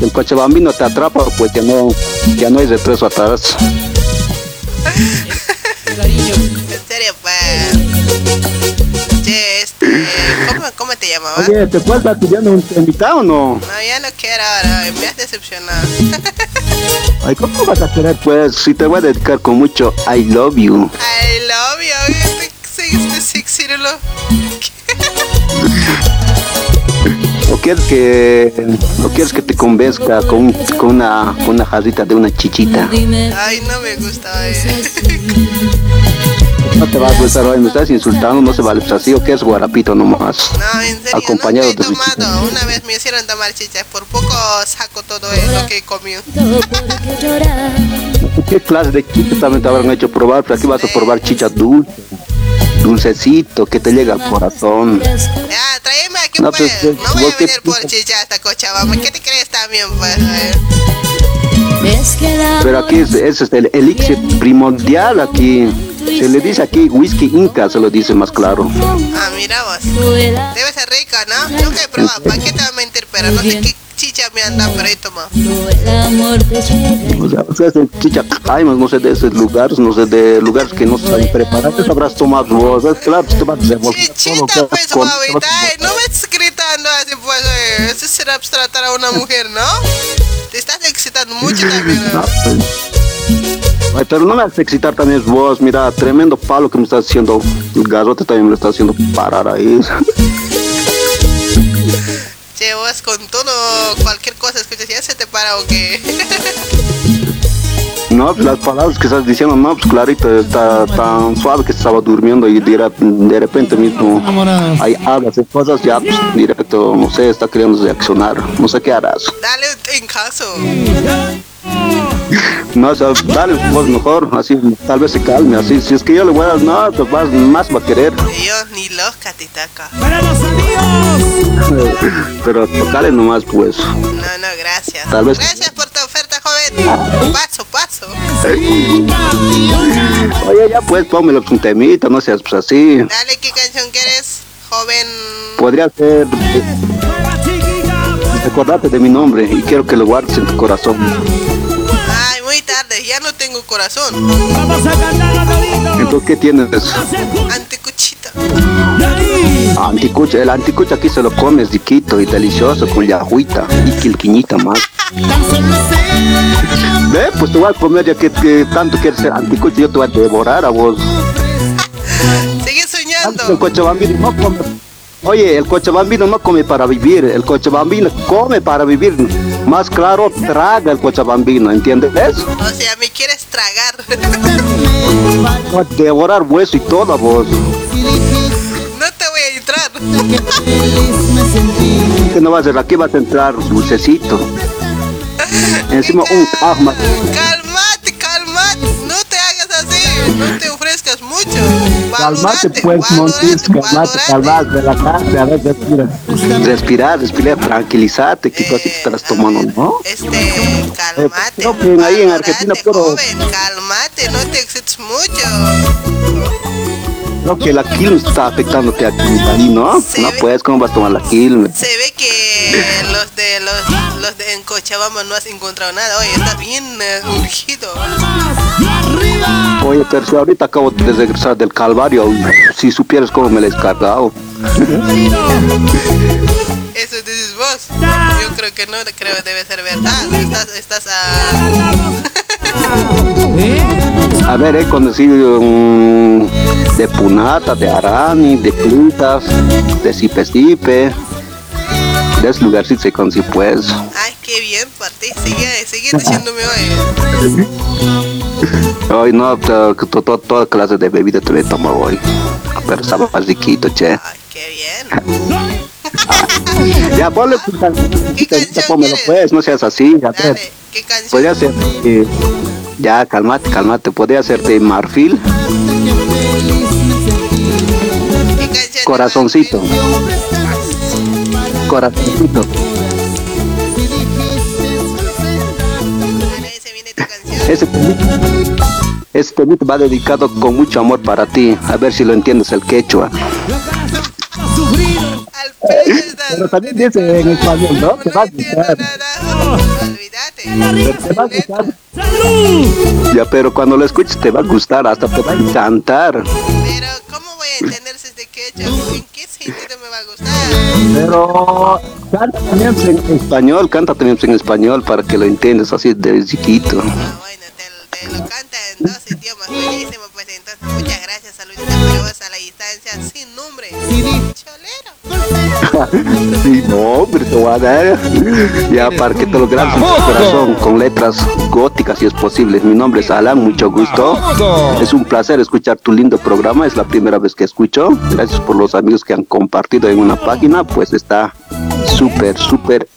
El cochabambino te atrapa, pues ya no, ya no hay retroceso atrás. En serio, pues. Che, este, ¿cómo, cómo te llamabas? Oye, ¿te puedes pidiendo un invitado o no? No, ya no quiero ahora, me has decepcionado. Ay, ¿cómo vas a querer? Pues si te voy a dedicar con mucho I love you. I love you, este, este ¿no? ¿O quieres que, o quieres que te convenzca con, con una, con una jarrita de una chichita? Ay, no me gusta, eh. No te vas a gustar hoy, me estás insultando, no se vale pues así, o que es guarapito nomás. No, en serio, Acompañado he de tomado. Una vez me hicieron tomar chicha, por poco saco todo eh, lo que he comido. ¿Qué clase de chicha también te habrán hecho probar? Pero aquí vas a probar chicha dulce, dulcecito, que te llega al corazón. Ya, tráeme aquí, No, pues. pues, No voy a venir por chicha hasta Cochabamba. ¿Qué te crees también, pues? Pero aquí es, ese es el elixir primordial aquí. Se le dice aquí whisky inca, se lo dice más claro. Ah, mira vos. Debe ser rico, ¿no? Nunca he probado. ¿Para qué te va a mentir? Pero no sé qué chicha me pero he tomado. O sea, o sea, es el chicha caimos, no sé de esos lugares, no sé de lugares que no saben preparar. Eso habrás tomado vos, claro, te vas a. Chichita, pues. Ay, no me estés gritando así, pues. eh. Eso será tratar a una mujer, ¿no? Te estás excitando mucho también. No, pues. Ay, pero no me hagas excitar también vos, mira, tremendo palo que me estás haciendo. El garrote también me lo está haciendo parar ahí. Che, vos con todo, cualquier cosa, escuchas, ¿ya se te para o qué? No, pues las palabras que estás diciendo, no, pues clarito, está tan suave que estaba durmiendo y de, de repente mismo hay hablas y cosas, ya pues directo, no sé, está queriendo reaccionar, no sé qué harás. Dale en caso. No, o sea, dale vos mejor, así tal vez se calme, así, si es que yo le voy a dar, no, pues más, más va a querer, yo ni loca, titaca. pero tocale nomás pues. No, no, gracias. Tal vez- Gracias por tu oferta, joven. Paso, paso. Oye, ya pues, pónmelo un temita, no seas pues así. Dale, ¿qué canción quieres, joven? Podría ser. Eh, Recordate de mi nombre y quiero que lo guardes en tu corazón. Ay, muy tarde, ya no tengo corazón. Entonces, ¿qué tienes? Anticuchita. Anticucha. El anticucha aquí se lo comes riquito y delicioso con yajuita y quilquiñita más. Ve, pues te voy a comer ya que, que tanto quieres ser anticucha, yo te voy a devorar a vos. Sigue soñando. El. Oye, el cochabambino no come para vivir, el cochabambino come para vivir. Más claro, traga el cochabambino, ¿entiendes? O sea, me quieres tragar. Devorar hueso y todo vos. No te voy a entrar. Que no vas a aquí vas a entrar dulcecito. Encima un ahma. Calmate, calmate. No te hagas así. No te mucho. Calmate pues, Montis, calmate, calmate, relajate, a ver, respira. Respirar, respirar, tranquilízate, ¿qué cosas estás tomando, no? Este, calmate. Creo que ahí en Argentina, pero Joven, calmate. No te excites mucho. creo que la quilmes está afectándote aquí, ahí, ¿no? No pues, ¿cómo vas a tomar la quilmes? Se ve que los de los, los de en Cochabamba no has encontrado nada. Oye, estás bien eh, urgido. Oye, si ahorita acabo de regresar del Calvario, si supieras cómo me la he descargado. Eso dices vos. Yo creo que no, creo que debe ser verdad. Estás, estás a... A ver, he conocido mm, de punata, de arani, de plutas, de sipe-sipe. De ese lugarcito se conocí pues. Ay, qué bien, Pati. Sigue, sigue diciéndome hoy. Hoy no, to- to- to- toda clase de bebida te tomar hoy. Pero estaba más riquito, che. Qué bien. Ya, ponle tu pónmelo pues, no seas así. A ver, ¿Qué canción? podría ser. eh, ya, calmate, calmate. Podría hacerte marfil. Corazoncito. Corazoncito. Ese temita, ese temita va dedicado con mucho amor para ti. A ver si lo entiendes el quechua. Pero también dice en español, ¿no? Te va a gustar. Te va a gustar. Ya, pero cuando lo escuches te va a gustar, hasta te va a encantar. Pero, ¿cómo voy a entender si es de quechua? ¿En qué sentido me va a gustar? Pero canta también en español, canta también en español para que lo entiendas así de chiquito. Te lo canta en dos idiomas, buenísimo. Pues entonces, muchas gracias. Saluditos a la distancia, sin nombre. Cholero. Sí, no, hombre, te voy a dar. Ya, para que te lo grabes en tu corazón con letras góticas si es posible. Mi nombre es Alan, mucho gusto. Es un placer escuchar tu lindo programa. Es la primera vez que escucho. Gracias por los amigos que han compartido en una página. Pues está súper, súper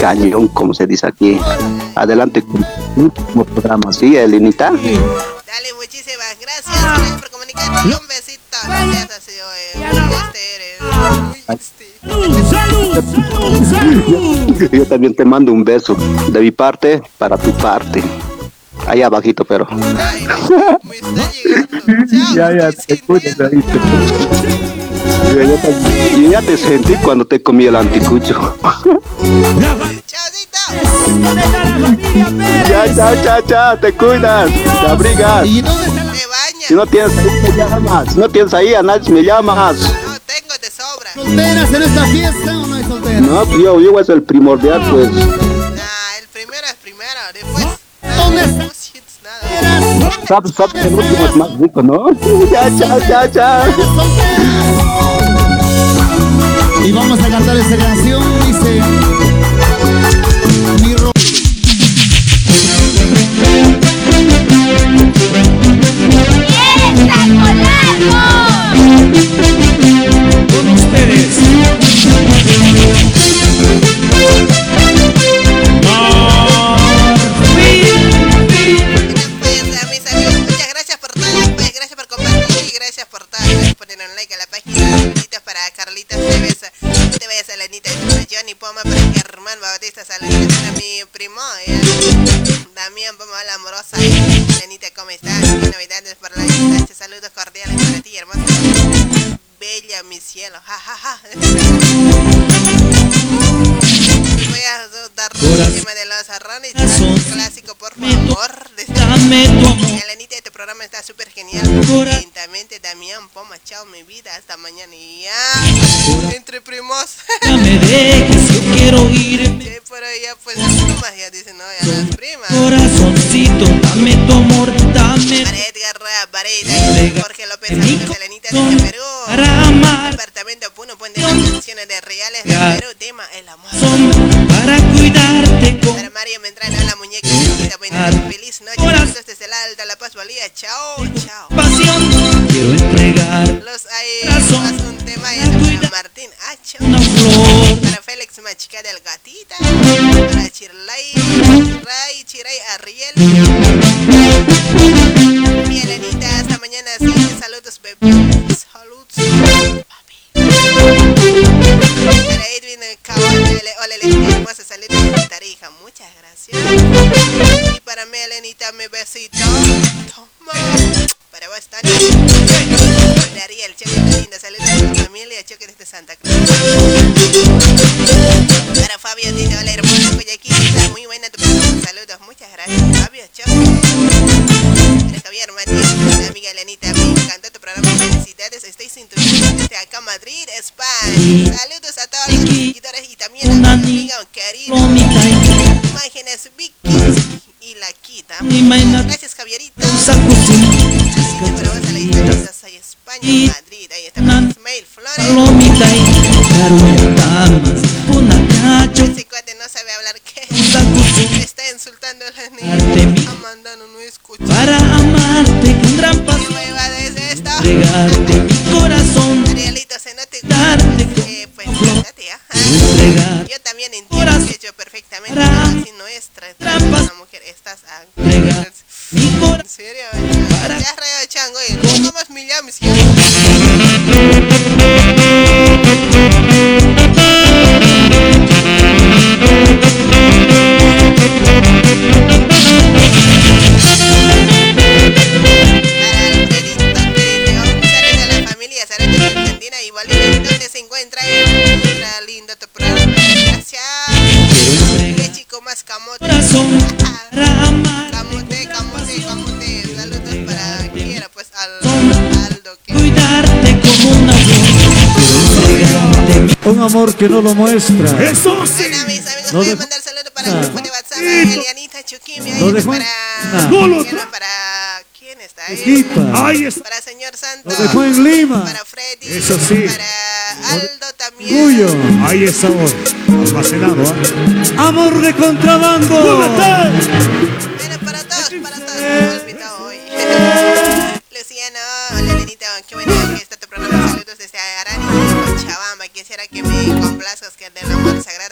cañón, como se dice aquí. Adelante con programa. ¿Sí, Elenita? Dale, muchísimas gracias. Gracias por comunicarte. Un besito. Gracias, ha sido este, Yo también te mando un beso de mi parte para tu parte. Ahí abajito, pero. ya, ya, te. Yo ya, te, yo ya te sentí cuando te comí el anticucho. ya, ya, ya, ya, te cuidas, te abrigas. Si no tienes ahí, me llamas. Si no tienes ahí, a nadie me llamas. ¿Solteras en esta fiesta o no hay solteras? No, pues yo, yo es el primordial, pues. ¿Dónde están? Sabes, sabes que el último es más rico, ¿no? Ya, ya, ya, ya. Y vamos a cantar esta canción, dice. Mi ro- Con ustedes. Muchas gracias por todo. Gracias por compartir y gracias por todo. Gracias por poner un like a la Johnny Poma, Germán Bautista. Para mi primo. Damián Poma, la amorosa. Lenita, ¿cómo estás? ¿Qué novedades por la distancia? Saludos cordiales para ti, hermosa. Bella, mi cielo. Ja, ja, ja. Voy a dar el tema de los arrones. Clásico, por favor. Dame tu amor. Programa está súper genial. Lentamente, Damián Poma, chao mi vida. Hasta mañana y ya. Entre primos. Ya me dejes, yo quiero irme. Sí, por allá, pues las primas ya dicen, no, ya las primas. Corazoncito, dame tu amor, dame Para Edgar Varela, Jorge López, amigos Elenita desde Perú. para amar, Departamento Puno, Puente de canciones de Reales de Ya. Perú, tema El Amor. para cuidarte con Para Mario Mentrana, la muñeca, noche, feliz noche. Desde el Alta, La Paz, Bolivia. Chao, chao. pasión. Quiero entregar Los hay más un tema y para Martín Hacho. una flor. Para Félix Machica del Gatita. Para Chirlay, Ray, Chiray, Arriel. Mi Elenita, hasta mañana. Sí, saludos, bebé. Saludos. Para Edwin Cabal, hola Elenita, hermosa, saludos de Tarija. Muchas gracias. Y para mi Elenita, mi besito. Para vos, Tania. Para Ariel, Choque de linda, saludos a tu familia, Choque desde Santa Cruz. Para Fabio, dice, hola hermosa Guayaquil, está muy buena tu programa. Saludos, muchas gracias, Fabio, Choque. Para Javier Matías, mi amiga Elenita, me encantó tu programa, felicidades, estoy sintonizando desde acá, Madrid, España. Saludos a todos los seguidores y también a mi amiga querida. Imágenes Vicky Gracias, Javierito. Para vos a la distancia, soy España, Madrid, ahí está Ismael Flores. Ese cuate no sabe hablar está insultando a no escucha. para amarte con gran ¿Qué pasión, huevada es amor que no lo muestra. Eso Sí. Una no voy a mandar saludos para el grupo de WhatsApp, para, no. para ¿quién está. Para señor Santos. Lo dejó en Lima. Para Freddy. Eso sí. Para Aldo también. Ahí está amor. Almacenado. ¿eh? Amor de contrabando. Para todos, para todos. quisiera que me complazcas, que del amor sagrado.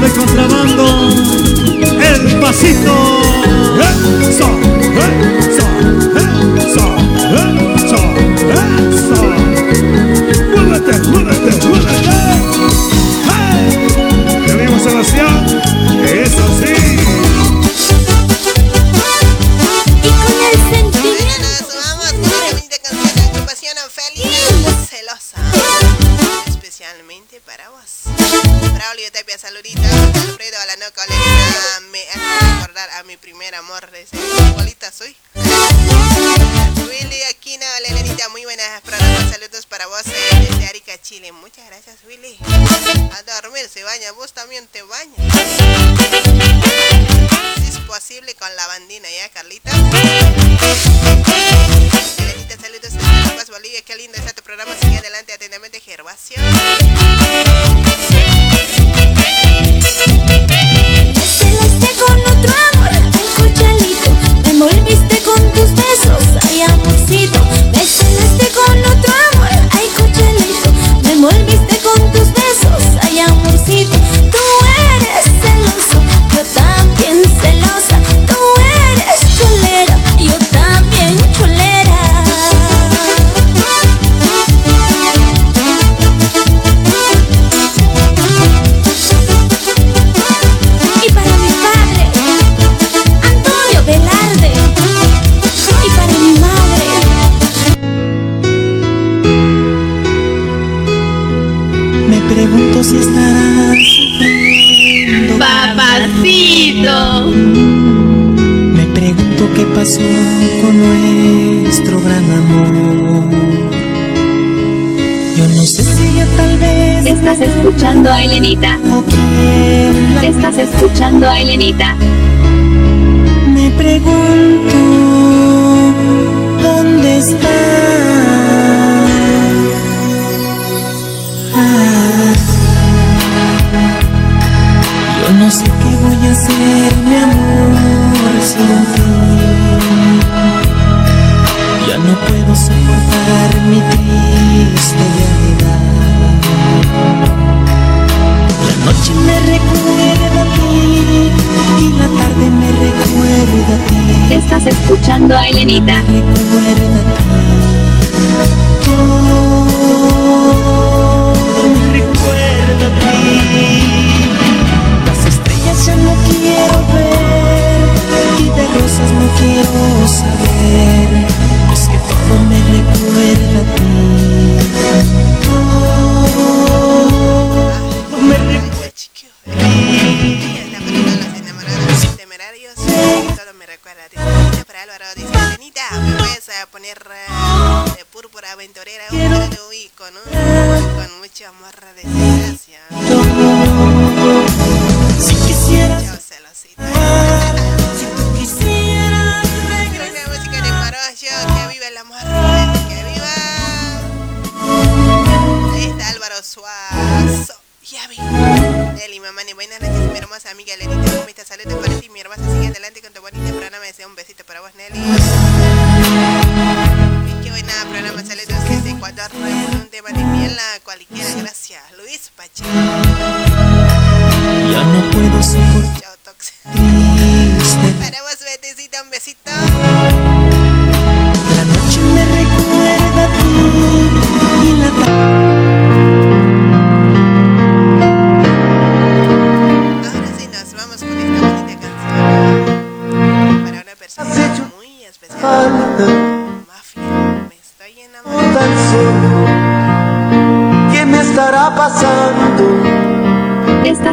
de contrabando, el pasito. ¡Eso!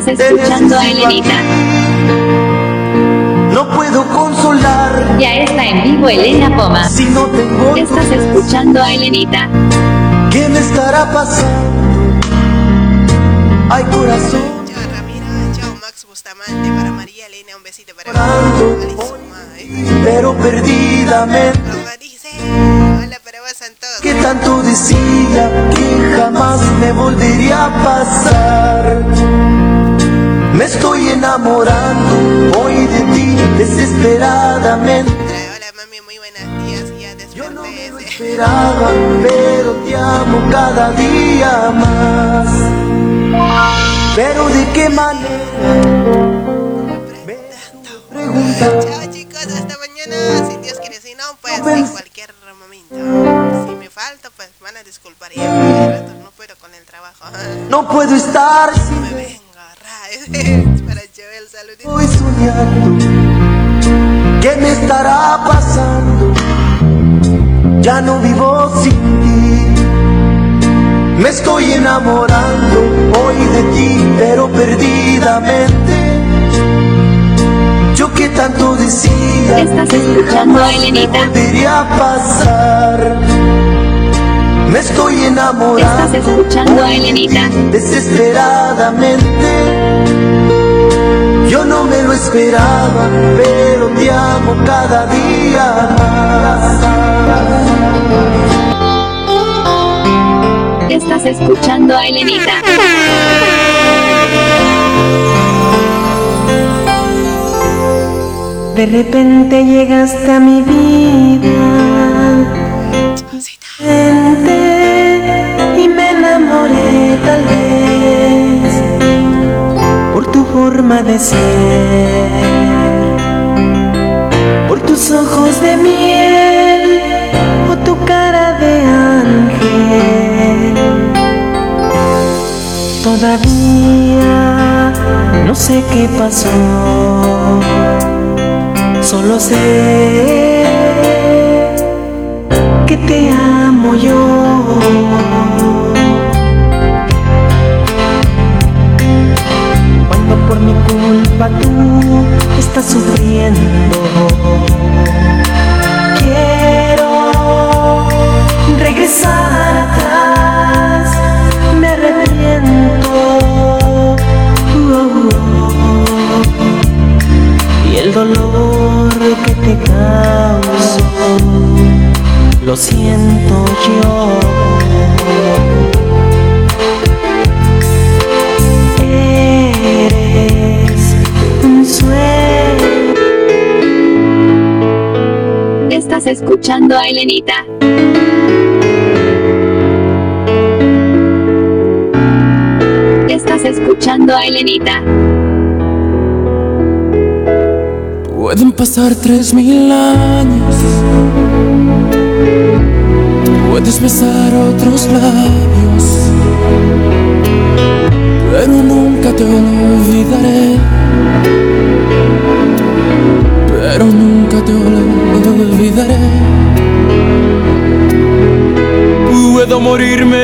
Estás escuchando a Elenita. No puedo consolar Ya está en vivo Elena Poma. si no tengo Estás escuchando a Elenita. ¿Qué me estará pasando? Ay, corazón, Chao Ramiro, chao Max Bustamante, para María Elena, un besito para ¿eh? pero perdidamente. Hola vos. Que tanto decía que jamás me volvería a pasar. Me estoy enamorando hoy de ti desesperadamente. Hola mami, muy buenos días, ya Yo no me lo esperaba, pero te amo cada día más. Pero de qué manera pregunta. Chao chicos, hasta mañana. Si Dios quiere, si no, pues en cualquier momento. Si me falta, pues van a disculpar. Ya, al rato no puedo con el trabajo. No puedo estar Me sin vengo, ra. Para Joel, soñando. ¿Qué me estará pasando? Ya no vivo sin ti. Me estoy enamorando hoy de ti, pero perdidamente. Yo que tanto decía Estás que jamás me volvería a pasar. Me estoy enamorando Estás escuchando a Elenita. desesperadamente. Yo no me lo esperaba, pero te amo cada día más. Estás escuchando a Elenita. De repente llegaste a mi vida tal vez por tu forma de ser, por tus ojos de miel o tu cara de ángel. Todavía no sé qué pasó. Solo sé que te amo yo. Mi culpa tú estás sufriendo, quiero regresar atrás. Me arrepiento. Y el dolor que te causo lo siento yo. Estás escuchando a Elenita. Estás escuchando a Elenita. Pueden pasar tres mil años. Puedes besar otros labios. Pero nunca te olvidaré. Pero nunca te olvidaré. Puedo morirme